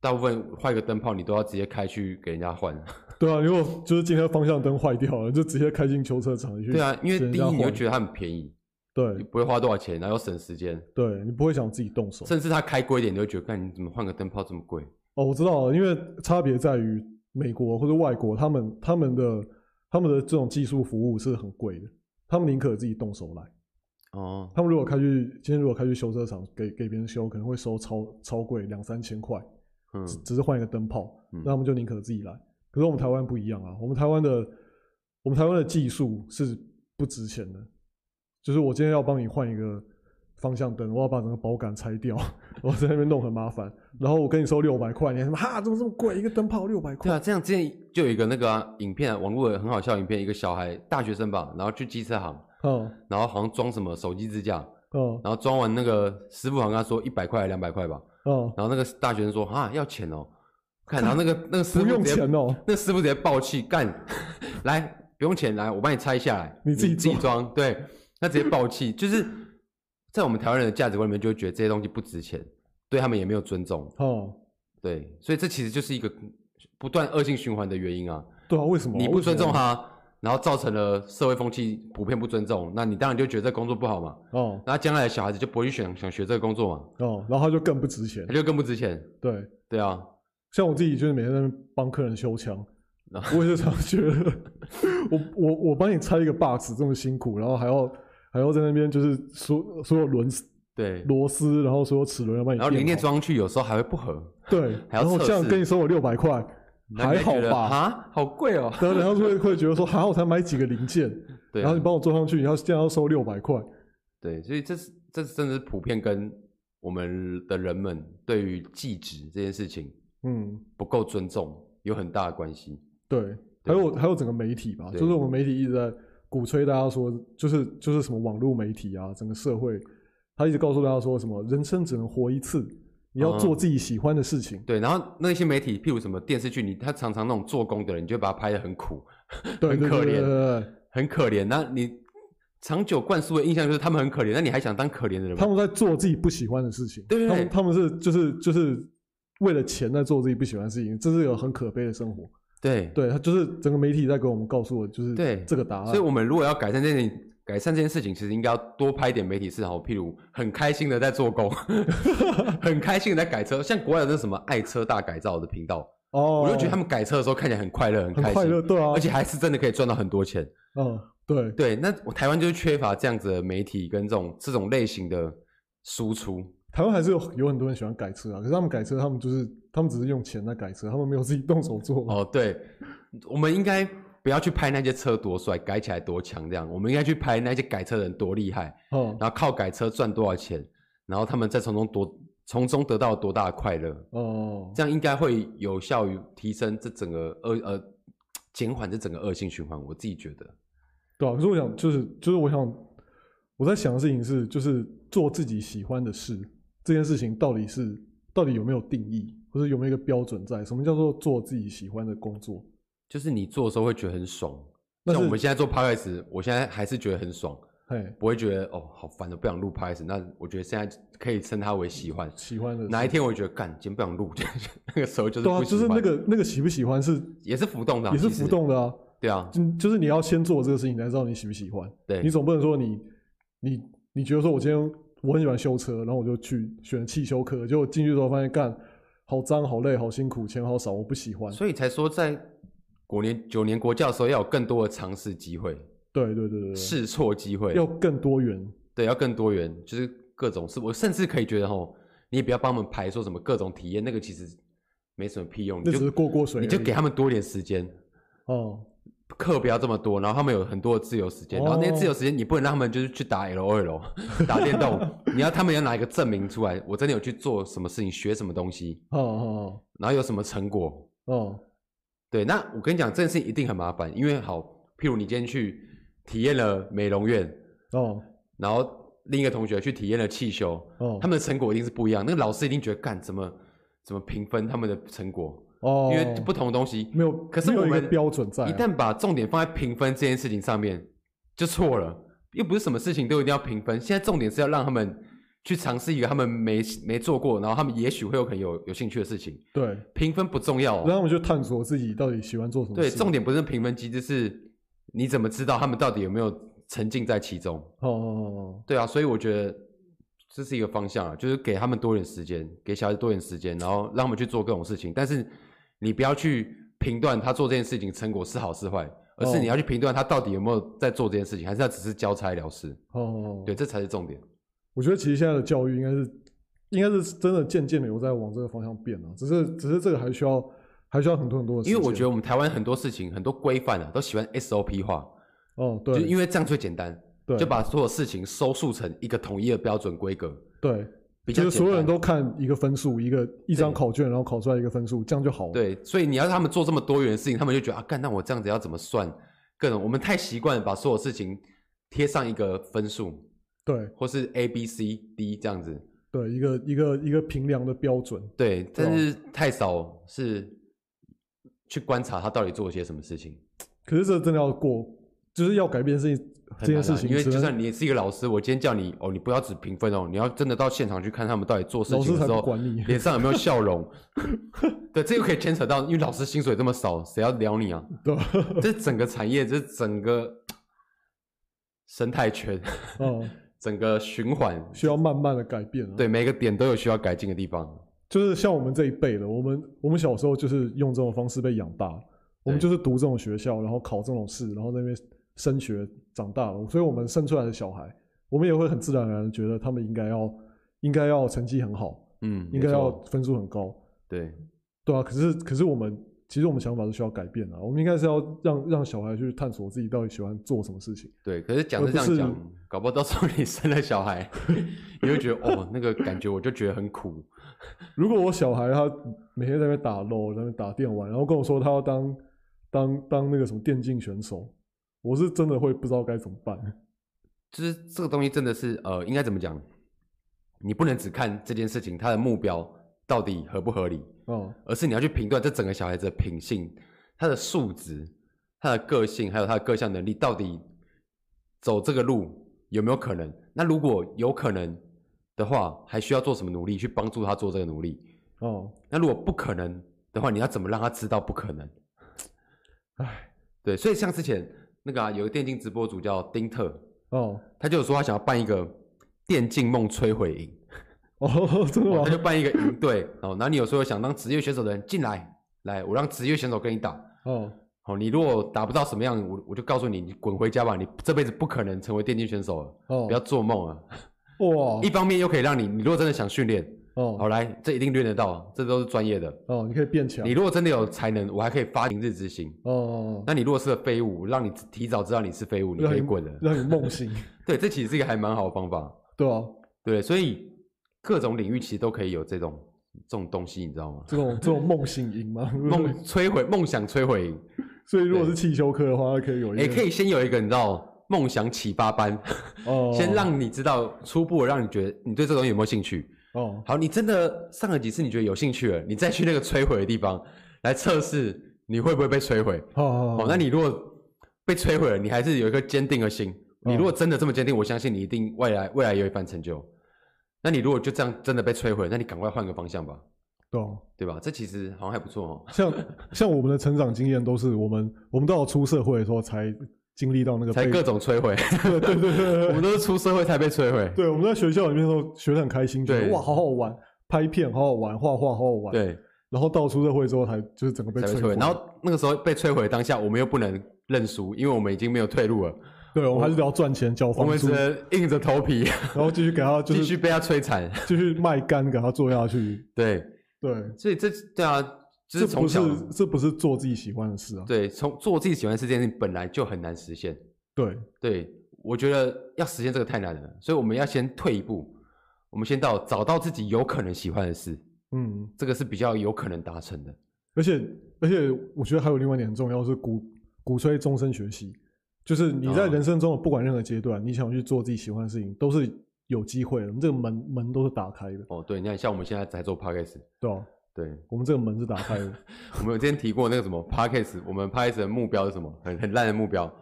大部分换一个灯泡，你都要直接开去给人家换。对啊，如果就是今天方向灯坏掉了，就直接开进修车厂去。对啊，因为第一你会觉得它很便宜。对，你不会花多少钱，然后又省时间。对，你不会想自己动手，甚至他开贵一点，你会觉得，看你怎么换个灯泡这么贵？哦，我知道了，因为差别在于美国或者外国，他们他们的他们的这种技术服务是很贵的，他们宁可自己动手来。哦，他们如果开去今天如果开去修车厂给给别人修，可能会收超超贵两三千块，嗯，只是换一个灯泡，那、嗯、他们就宁可自己来。可是我们台湾不一样啊，我们台湾的我们台湾的技术是不值钱的。就是我今天要帮你换一个方向灯，我要把整个保杆拆掉，我在那边弄很麻烦，然后我跟你收六百块，你什么哈怎么这么贵？一个灯泡六百块？对啊，这样之前就有一个那个、啊、影片、啊，网络很好笑影片，一个小孩大学生吧，然后去机车行，嗯，然后好像装什么手机支架，嗯，然后装完那个师傅好像跟他说一百块两百块吧，嗯，然后那个大学生说啊要钱哦、喔，看，然后那个那个师傅不用钱哦、喔，那个师傅直接爆气干，来不用钱来，我帮你拆下来，你自己自己装，对。他直接爆气，就是在我们台湾人的价值观里面，就会觉得这些东西不值钱，对他们也没有尊重。哦，对，所以这其实就是一个不断恶性循环的原因啊。对啊，为什么？你不尊重他，然后造成了社会风气普遍不尊重，那你当然就觉得这工作不好嘛。哦，那将来的小孩子就不会去选想学这个工作嘛。哦，然后他就更不值钱，他就更不值钱。对，对啊，像我自己就是每天在那帮客人修枪。我也是常觉得，我我我帮你拆一个 box 这么辛苦，然后还要。还要在那边就是说所有轮对螺丝，然后所有齿轮要帮你，然后零件装去有时候还会不合，对，还要测试。这样跟你收我六百块，还好吧？啊，好贵哦。然后然后会 会觉得说，还我才买几个零件，对，然后你帮我做上去，然后这样要收六百块，对，所以这是这是真的是普遍跟我们的人们对于技职这件事情，嗯，不够尊重有很大的关系。对，还有还有整个媒体吧，就是我们媒体一直在。鼓吹大家说，就是就是什么网络媒体啊，整个社会，他一直告诉大家说什么人生只能活一次，你要做自己喜欢的事情。嗯、对，然后那些媒体，譬如什么电视剧，你他常常那种做工的人，你就把他拍的很苦，很可怜，很可怜。那你长久灌输的印象就是他们很可怜，那你还想当可怜的人吗？他们在做自己不喜欢的事情，对，对，对，他们他们是就是就是为了钱在做自己不喜欢的事情，这是一个很可悲的生活。对对，他就是整个媒体在给我们告诉我，就是对这个答案。所以，我们如果要改善这件改善这件事情，其实应该要多拍一点媒体视频，譬如很开心的在做工，很开心的在改车。像国外的那什么爱车大改造的频道，哦，我就觉得他们改车的时候看起来很快乐，很开心，快乐，对啊，而且还是真的可以赚到很多钱。嗯，对对，那我台湾就是缺乏这样子的媒体跟这种这种类型的输出。台湾还是有有很多人喜欢改车啊，可是他们改车，他们就是他们只是用钱来改车，他们没有自己动手做。哦，对，我们应该不要去拍那些车多帅，改起来多强这样，我们应该去拍那些改车的人多厉害，哦，然后靠改车赚多少钱，然后他们再从中多从中得到多大的快乐，哦，这样应该会有效于提升这整个恶呃减缓这整个恶性循环。我自己觉得，对啊，可是我想就是就是我想我在想的事情是就是做自己喜欢的事。这件事情到底是到底有没有定义，或者有没有一个标准在？什么叫做做自己喜欢的工作？就是你做的时候会觉得很爽。像我们现在做 Podcast，我现在还是觉得很爽，嘿，不会觉得哦好烦的不想录 Podcast。那我觉得现在可以称它为喜欢。喜欢的哪一天我会觉得干，今天不想录，那个时候就是。对啊，就是那个那个喜不喜欢是也是浮动的，也是浮动的啊。对啊，就就是你要先做这个事情，才知道你喜不喜欢。对，你总不能说你你你觉得说我今天。我很喜欢修车，然后我就去选汽修课，结果进去之后发现干好脏、好累、好辛苦，钱好少，我不喜欢。所以才说在国年九年国教的时候要有更多的尝试机会。对对对对，试错机会要更多元。对，要更多元，就是各种事。我甚至可以觉得吼，你也不要帮我们排说什么各种体验，那个其实没什么屁用。那只是过过水，你就给他们多点时间哦。课不要这么多，然后他们有很多的自由时间，然后那些自由时间你不能让他们就是去打 LOL 打电动，你要他们要拿一个证明出来，我真的有去做什么事情，学什么东西，哦哦，然后有什么成果，哦，对，那我跟你讲，这件事情一定很麻烦，因为好，譬如你今天去体验了美容院哦，然后另一个同学去体验了汽修哦，他们的成果一定是不一样。那个老师一定觉得，干怎么怎么评分他们的成果哦，因为不同的东西没有，可是我们标准在，一旦把重点放在评分这件事情上面，就错了。又不是什么事情都一定要评分，现在重点是要让他们去尝试一个他们没没做过，然后他们也许会有可能有有兴趣的事情。对，评分不重要，让他们去探索自己到底喜欢做什么。对，重点不是评分机制，是你怎么知道他们到底有没有沉浸在其中？哦哦哦，对啊，所以我觉得这是一个方向啊，就是给他们多点时间，给小孩子多点时间，然后让他们去做各种事情。但是你不要去评断他做这件事情成果是好是坏。而是你要去评断他到底有没有在做这件事情，还是他只是交差了事？哦，对，这才是重点。我觉得其实现在的教育应该是，应该是真的渐渐的有在往这个方向变了。只是，只是这个还需要，还需要很多很多的时间。因为我觉得我们台湾很多事情，很多规范啊，都喜欢 SOP 化。哦，对，就因为这样最简单，对，就把所有事情收束成一个统一的标准规格。对。就是所有人都看一个分数，一个一张考卷，然后考出来一个分数，这样就好了。对，所以你要让他们做这么多元的事情，他们就觉得啊，干，那我这样子要怎么算？各种我们太习惯把所有事情贴上一个分数，对，或是 A B C D 这样子，对，一个一个一个评量的标准。对，但是太少是去观察他到底做了些什么事情。可是这真的要过，就是要改变事情。这件事情，因为就算你是一个老师，我今天叫你哦，你不要只评分哦，你要真的到现场去看他们到底做事情的时候，脸上有没有笑容。对，这又可以牵扯到，因为老师薪水这么少，谁要撩你啊？对，这整个产业，这整个生态圈，哦，整个循环需要慢慢的改变。对，每个点都有需要改进的地方。就是像我们这一辈的，我们我们小时候就是用这种方式被养大，我们就是读这种学校，然后考这种试，然后在那边。升学长大了，所以我们生出来的小孩，我们也会很自然而然觉得他们应该要，应该要成绩很好，嗯，应该要分数很高，对，对啊。可是，可是我们其实我们想法是需要改变的，我们应该是要让让小孩去探索自己到底喜欢做什么事情。对，可是讲是这样讲，搞不好到时候你生了小孩，你会觉得哦，那个感觉我就觉得很苦。如果我小孩他每天在那边打 LOL，在那边打电玩，然后跟我说他要当当当那个什么电竞选手。我是真的会不知道该怎么办，就是这个东西真的是呃，应该怎么讲？你不能只看这件事情它的目标到底合不合理哦，而是你要去评断这整个小孩子的品性、他的素质、他的个性，还有他的各项能力到底走这个路有没有可能？那如果有可能的话，还需要做什么努力去帮助他做这个努力？哦，那如果不可能的话，你要怎么让他知道不可能？哎，对，所以像之前。那个啊，有个电竞直播主叫丁特哦，他就有说他想要办一个电竞梦摧毁营哦，真的吗？他就办一个营队哦，然后你有时候想当职业选手的人进来，来，我让职业选手跟你打哦，好，你如果打不到什么样，我我就告诉你，你滚回家吧，你这辈子不可能成为电竞选手了哦，不要做梦啊！哇，一方面又可以让你，你如果真的想训练。哦，好来，这一定练得到，这都是专业的。哦，你可以变强。你如果真的有才能，我还可以发明日之星。哦，那你如果是个废物，让你提早知道你是废物，你可以滚了，让你梦醒。对，这其实是一个还蛮好的方法。对啊，对，所以各种领域其实都可以有这种这种东西，你知道吗？这种 这种梦醒营吗？梦摧毁梦想摧毁营。所以如果是汽修科的话，可以有也可以先有一个你知道梦想启发班，哦，先让你知道初步的让你觉得你对这东西有没有兴趣。哦，好，你真的上了几次，你觉得有兴趣了，你再去那个摧毁的地方来测试，你会不会被摧毁？哦，哦，哦，那你如果被摧毁了，你还是有一颗坚定的心。你如果真的这么坚定，我相信你一定未来未来有一番成就。那你如果就这样真的被摧毁，那你赶快换个方向吧。对，对吧？这其实好像还不错哦。像像我们的成长经验都是我们我们到了出社会的时候才。经历到那个才各种摧毁，对对对对，我们都是出社会才被摧毁。对，我们在学校里面都学得很开心，觉得哇好好玩，拍片好好玩，画画好好玩。对，然后到出社会之后才就是整个被摧毁。然后那个时候被摧毁当下，我们又不能认输，因为我们已经没有退路了。对，我们还是得要赚钱交房租。我们只能硬着头皮，然后继续给他，继续被他摧残，继续卖干给他做下去。对对，所以这对啊。这不是这不是做自己喜欢的事啊！对，从做自己喜欢的事这件事情本来就很难实现。对对，我觉得要实现这个太难了，所以我们要先退一步，我们先到找到自己有可能喜欢的事。嗯，这个是比较有可能达成的。而且而且我觉得还有另外一点很重要，是鼓鼓吹终身学习，就是你在人生中的不管任何阶段，哦、你想去做自己喜欢的事情，都是有机会的。我们这个门门都是打开的。哦，对，你看像我们现在在做 Podcast，对啊，对，我们这个门是打开的。我们有之前提过那个什么 Podcast，我们 Podcast 的目标是什么？很很烂的目标。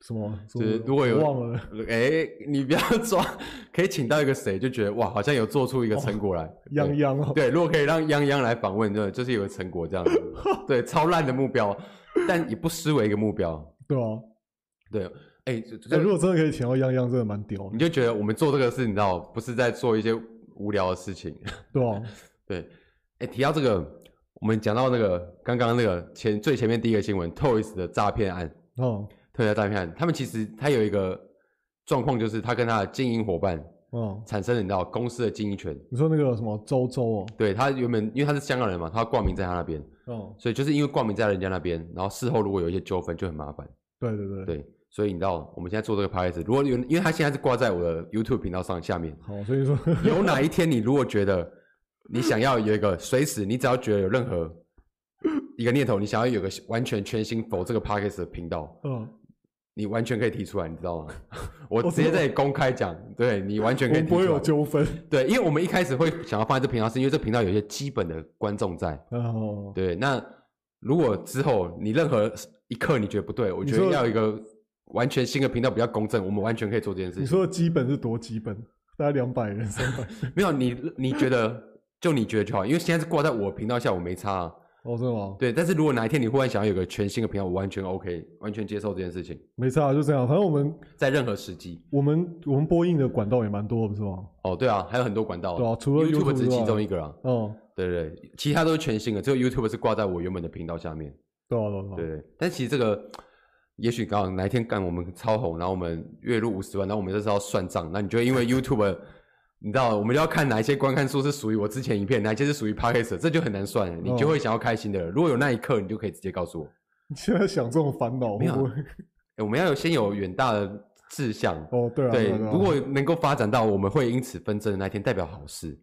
什么？就是如果有忘了，哎、欸，你不要抓，可以请到一个谁，就觉得哇，好像有做出一个成果来。泱泱哦，对，如果可以让泱泱来访问，对，就是有个成果这样子。对，超烂的目标，但也不失为一个目标。对啊，对，哎、欸，欸、如果真的可以请到泱泱，真的蛮屌。你就觉得我们做这个事，你知道，不是在做一些无聊的事情。对啊，对，哎、欸，提到这个，我们讲到那个刚刚那个前最前面第一个新闻，Toys 的诈骗案。哦。特别诈骗案，他们其实他有一个状况，就是他跟他的经营伙伴，哦，产生了你知道公司的经营权。你说那个什么周周哦？对，他原本因为他是香港人嘛，他挂名在他那边，哦，所以就是因为挂名在人家那边，然后事后如果有一些纠纷就很麻烦。对对对对，所以你知道我们现在做这个 podcast，如果有，因为他现在是挂在我的 YouTube 频道上下面，好，所以说有哪一天你如果觉得你想要有一个随时，你只要觉得有任何一个念头，你想要有个完全全新 for 这个 podcast 的频道，嗯。你完全可以提出来，你知道吗？我直接在公开讲，对你完全可以提出来。不会有纠纷。对，因为我们一开始会想要放在这频道，是因为这频道有一些基本的观众在。哦。对，那如果之后你任何一刻你觉得不对，我觉得要一个完全新的频道比较公正，我们完全可以做这件事情。你说的基本是多基本？大概两百人、三百？没有，你你觉得就你觉得就好，因为现在是挂在我频道下，我没差啊。哦，是吗？对，但是如果哪一天你忽然想要有个全新的频道，我完全 OK，完全接受这件事情。没差啊，就这样。反正我们在任何时机，我们我们播映的管道也蛮多的，不是吗？哦，对啊，还有很多管道。对啊，除了 YouTube 只是其中一个啊。哦，对对对，其他都是全新的，只有 YouTube 是挂在我原本的频道下面。对啊，对啊。对对，但其实这个，也许刚好哪一天干我们超红，然后我们月入五十万，然后我们这时候要算账，那你觉得因为 YouTube？你知道，我们就要看哪一些观看数是属于我之前影片，哪一些是属于 Podcast，这就很难算了。你就会想要开心的。如果有那一刻，你就可以直接告诉我。你现在想这种烦恼？没有、欸，我们要有先有远大的志向。哦，对啊。对，如果能够发展到我们会因此纷争的那一天，代表好事，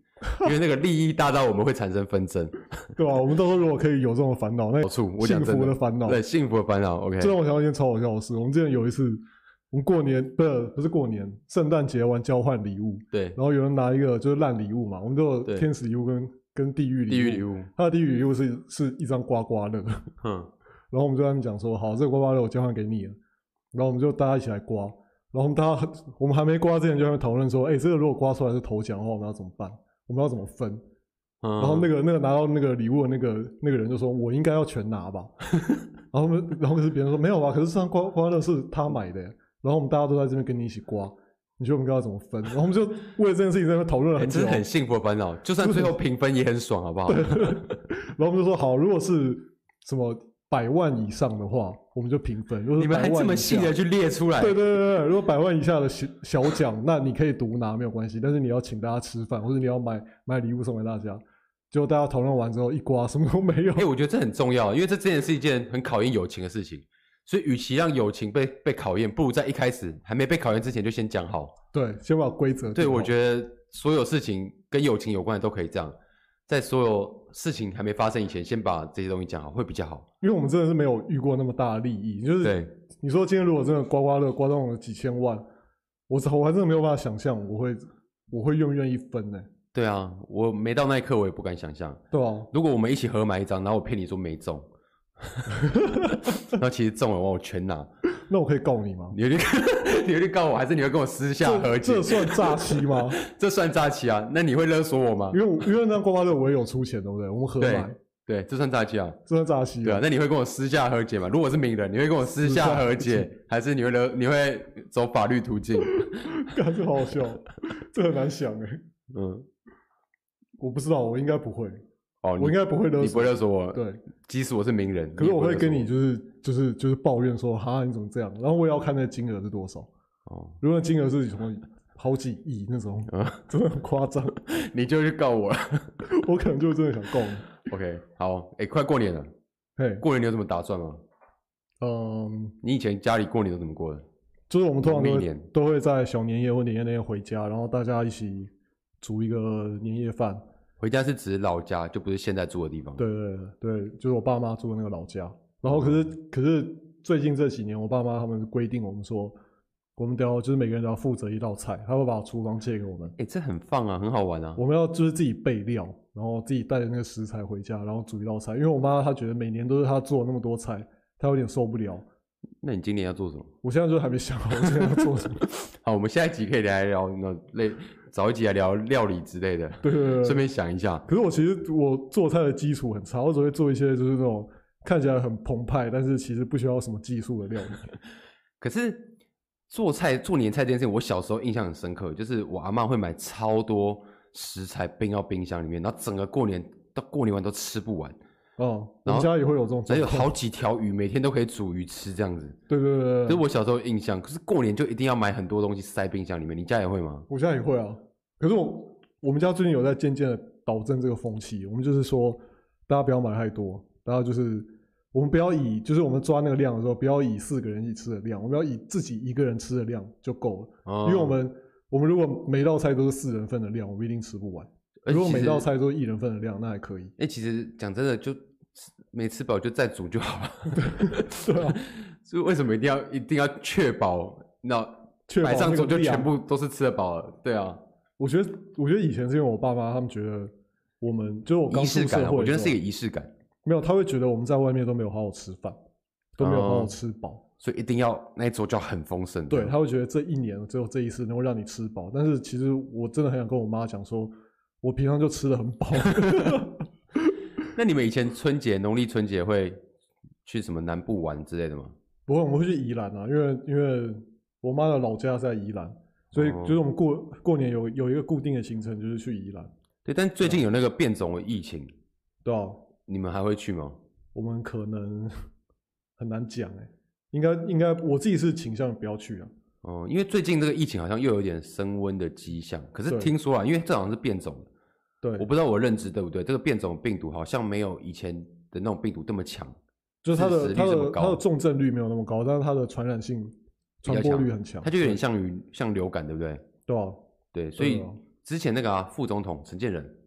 因为那个利益大到我们会产生纷争。对啊，我们到时候如果可以有这种烦恼，那好处，我幸福的烦恼，对，幸福的烦恼。OK。这让我想到一件超好笑的事，我们之前有一次。我们过年不是不是过年，圣诞节玩交换礼物，对，然后有人拿一个就是烂礼物嘛，我们都有天使礼物跟跟地狱礼物，地狱礼物，他的地狱礼物是是一张刮刮乐，嗯，然后我们就跟他们讲说，好，这个刮刮乐我交换给你了，然后我们就大家一起来刮，然后我们大家我们还没刮之前就在讨论说，哎、欸，这个如果刮出来是头奖的话，我们要怎么办？我们要怎么分？嗯、然后那个那个拿到那个礼物的那个那个人就说，我应该要全拿吧，然后然后可是别人说没有吧，可是这张刮刮乐是他买的。然后我们大家都在这边跟你一起刮，你觉得我们该要怎么分？然后我们就为了这件事情在那边讨论了很久。这是很幸福的烦恼，就算最后平分也很爽，好不好？然后我们就说好，如果是什么百万以上的话，我们就平分。如果你们还这么细的去列出来？对对对对，如果百万以下的小小奖，那你可以独拿没有关系，但是你要请大家吃饭，或者你要买买礼物送给大家。结果大家讨论完之后一刮，什么都没有。哎、欸，我觉得这很重要，因为这真的是一件很考验友情的事情。所以，与其让友情被被考验，不如在一开始还没被考验之前就先讲好。对，先把规则。对，我觉得所有事情跟友情有关的都可以这样，在所有事情还没发生以前，先把这些东西讲好，会比较好。因为我们真的是没有遇过那么大的利益，就是对你说今天如果真的刮刮乐刮中了几千万，我我还真的没有办法想象我会我会愿不愿意分呢？对啊，我没到那一刻，我也不敢想象。对啊，如果我们一起合买一张，然后我骗你说没中。那其实中了，我全拿。那我可以告你吗？你有点，你有点告我，还是你会跟我私下和解？这，这算诈欺吗？这算诈欺啊？那你会勒索我吗？因为因为那刮刮乐我也有出钱，对不对？我们合买。对，对，这算诈欺啊？这算诈欺。对啊，那你会跟我私下和解吗？如果是名人，你会跟我私下和解，还是你会勒？你会走法律途径？感觉好好笑，这很难想哎。嗯，我不知道，我应该不会。哦，我应该不会勒索，你不会勒索我。对，即使我是名人，可是我会跟你就是就是就是抱怨说，哈，你怎么这样？然后我也要看那个金额是多少。哦，如果金额是什么好几亿那种，啊，真的很夸张，你就去告我了。我可能就真的想告你。OK，好，哎，快过年了，嘿，过年你有什么打算吗？嗯，你以前家里过年都怎么过的？就是我们通常都会都会在小年夜或年夜那天回家，然后大家一起煮一个年夜饭。回家是指老家，就不是现在住的地方。对对对，就是我爸妈住的那个老家。然后可是、嗯、可是最近这几年，我爸妈他们规定我们说，我们都要就是每个人都要负责一道菜，他会把厨房借给我们。哎、欸，这很放啊，很好玩啊。我们要就是自己备料，然后自己带着那个食材回家，然后煮一道菜。因为我妈她觉得每年都是她做那么多菜，她有点受不了。那你今年要做什么？我现在就还没想好我今年要做什么。好，我们下一集可以来聊那类，找一集来聊料理之类的。对对对，顺便想一下。可是我其实我做菜的基础很差，我只会做一些就是那种看起来很澎湃，但是其实不需要什么技术的料理。可是。做菜做年菜这件事情，我小时候印象很深刻，就是我阿妈会买超多食材冰到冰箱里面，然后整个过年到过年完都吃不完。哦，然后家也会有这种，还有好几条鱼，每天都可以煮鱼吃这样子。对对对，对，这是我小时候印象。可是过年就一定要买很多东西塞冰箱里面，你家也会吗？我家也会啊。可是我我们家最近有在渐渐的导正这个风气，我们就是说大家不要买太多，大家就是。我们不要以就是我们抓那个量的时候，不要以四个人一起吃的量，我们要以自己一个人吃的量就够了。哦、因为我们我们如果每道菜都是四人份的量，我们一定吃不完。如果每道菜都是一人份的量，那还可以。哎、欸，其实讲真的，就没吃饱就再煮就好了。对啊，所以为什么一定要一定要确保那摆上桌就全部都是吃得饱了？对啊，我觉得我觉得以前是因为我爸妈他们觉得我们就是我刚出社会，我觉得是一个仪式感。没有，他会觉得我们在外面都没有好好吃饭，都没有好好吃饱，嗯，所以一定要那一桌就要很丰盛。对，他会觉得这一年只有这一次能够让你吃饱，但是其实我真的很想跟我妈讲说，我平常就吃的很饱。那你们以前春节、农历春节会去什么南部玩之类的吗？不会，我们会去宜兰啊，因为因为我妈的老家在宜兰，所以就是我们过过年有有一个固定的行程，就是去宜兰。对，但最近有那个变种的疫情，对啊。你们还会去吗？我们可能很难讲哎，应该应该我自己是倾向不要去啊。哦，因为最近这个疫情好像又有点升温的迹象。可是听说啊，因为这好像是变种的，对，我不知道我认知对不对。这个变种病毒好像没有以前的那种病毒这么强，就是它的它的它的重症率没有那么高，但是它的传染性传播率很强。它就有点像于像流感，对不对？对啊，对，所以之前那个啊，副总统陈建仁。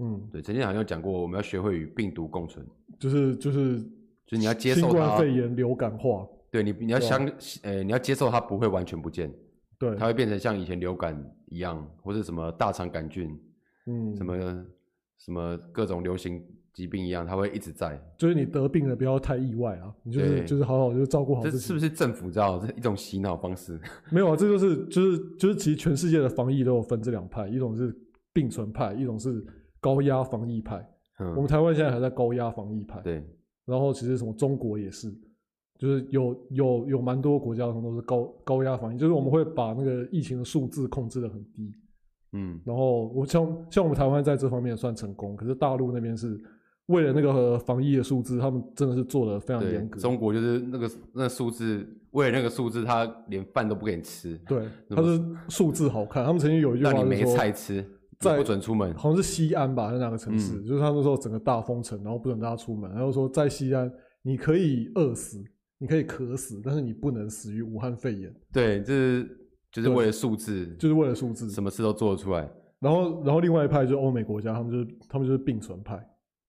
嗯，对，陈建仁好像讲过，我们要学会与病毒共存，就是就是就是你要接受它，新冠肺炎流感化，对你你要相，呃、欸，你要接受它不会完全不见，对，它会变成像以前流感一样，或者什么大肠杆菌，嗯，什么什么各种流行疾病一样，它会一直在。就是你得病了，不要太意外啊，你就是就是好好就照顾好自己。这是不是政府知道这是一种洗脑方式？没有啊，这就是就是就是其实全世界的防疫都有分这两派，一种是并存派，一种是。高压防疫派，嗯，我们台湾现在还在高压防疫派，对。然后其实什么中国也是，就是有有有蛮多国家都是高高压防疫，就是我们会把那个疫情的数字控制的很低，嗯。然后我像像我们台湾在这方面算成功，可是大陆那边是为了那个防疫的数字，他们真的是做的非常严格。中国就是那个那数字，为了那个数字，他连饭都不给你吃。对，他是数字好看。他们曾经有一句话你没菜吃。在不准出门，好像是西安吧，在哪个城市？嗯、就是他那时候整个大封城，然后不准大家出门。然后说在西安，你可以饿死，你可以渴死，但是你不能死于武汉肺炎。对，这是就是为了数字，就是为了数字，什么事都做得出来。然后，然后另外一派就是欧美国家，他们就是他们就是并存派，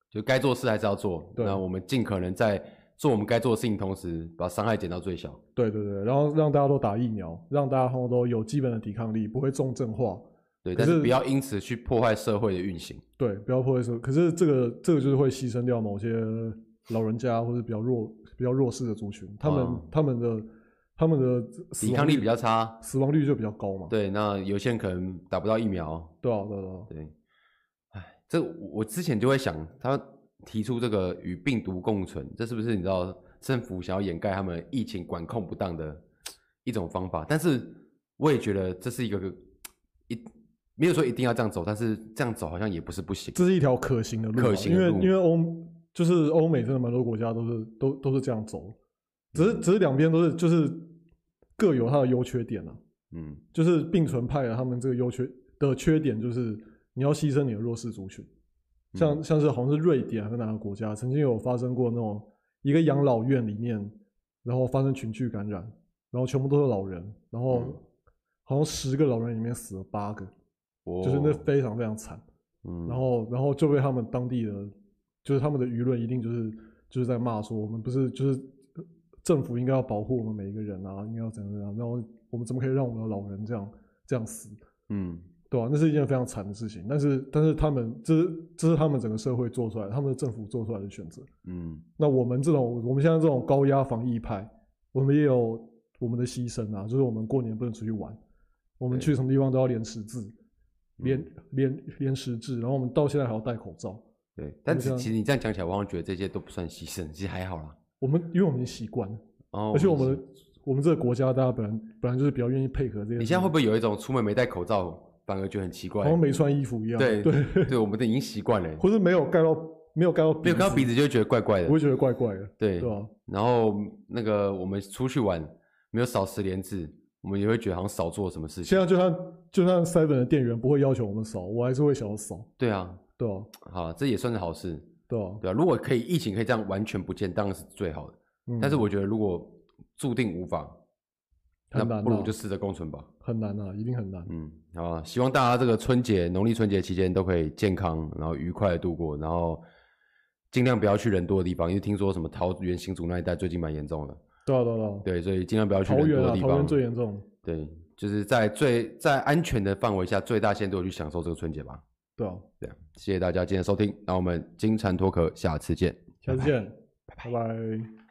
就该做事还是要做。对，那我们尽可能在做我们该做的事情同时，把伤害减到最小。对对对，然后让大家都打疫苗，让大家都有基本的抵抗力，不会重症化。对，但是不要因此去破坏社会的运行。对，不要破坏社会。可是这个这个就是会牺牲掉某些老人家或者比较弱、比较弱势的族群，他们、嗯、他们的他们的抵抗力比较差，死亡率就比较高嘛。对，那有些人可能打不到疫苗。对啊，对啊，对。哎，这我之前就会想，他提出这个与病毒共存，这是不是你知道政府想要掩盖他们疫情管控不当的一种方法？但是我也觉得这是一个一。没有说一定要这样走，但是这样走好像也不是不行。这是一条可行的路，可行的路。因为因为欧就是欧美真的蛮多国家都是都都是这样走，只是只是两边都是就是各有它的优缺点啊。嗯，就是并存派的他们这个优缺的缺点就是你要牺牲你的弱势族群，像像是好像是瑞典还是哪个国家曾经有发生过那种一个养老院里面，然后发生群聚感染，然后全部都是老人，然后好像十个老人里面死了八个。就是那非常非常惨，嗯，然后然后就被他们当地的，就是他们的舆论一定就是就是在骂说，我们不是就是政府应该要保护我们每一个人啊，应该要怎样怎样，然后我们怎么可以让我们的老人这样这样死？嗯。对吧、啊？那是一件非常惨的事情，但是但是他们这是这是他们整个社会做出来，他们的政府做出来的选择。嗯，那我们这种我们现在这种高压防疫派，我们也有我们的牺牲啊，就是我们过年不能出去玩，我们去什么地方都要连十字，连连连十字，然后我们到现在还要戴口罩。对，但是其实你这样讲起来，我好像觉得这些都不算牺牲，其实还好啦。我们因为我们习惯，哦，而且我们我们这个国家大家本来本来就是比较愿意配合这些。你现在会不会有一种出门没戴口罩？反而觉得很奇怪，好像没穿衣服一样。对对对，我们都已经习惯了。或是没有盖到，没有盖到，没有盖到鼻子，就会觉得怪怪的。我会觉得怪怪的。对对啊。然后那个我们出去玩，没有扫十连字，我们也会觉得好像少做了什么事情。现在就算就算 Seven 的店员不会要求我们扫，我还是会想要扫。对啊，对啊。好，这也算是好事。对啊，对啊。如果可以，疫情可以这样完全不见，当然是最好的。嗯。但是我觉得，如果注定无法。那不如就试着共存吧。很难啊，一定很难。嗯，好啊，希望大家这个春节、农历春节期间都可以健康，然后愉快的度过，然后尽量不要去人多的地方，因为听说什么桃园、新竹那一带最近蛮严重的。对啊，对啊，对啊。对，所以尽量不要去人多的地方。桃园最严重。对，就是在最在安全的范围下，最大限度去享受这个春节吧。对啊，对啊，谢谢大家今天收听，那我们金蝉脱壳，下次见，下次见，拜拜。拜拜。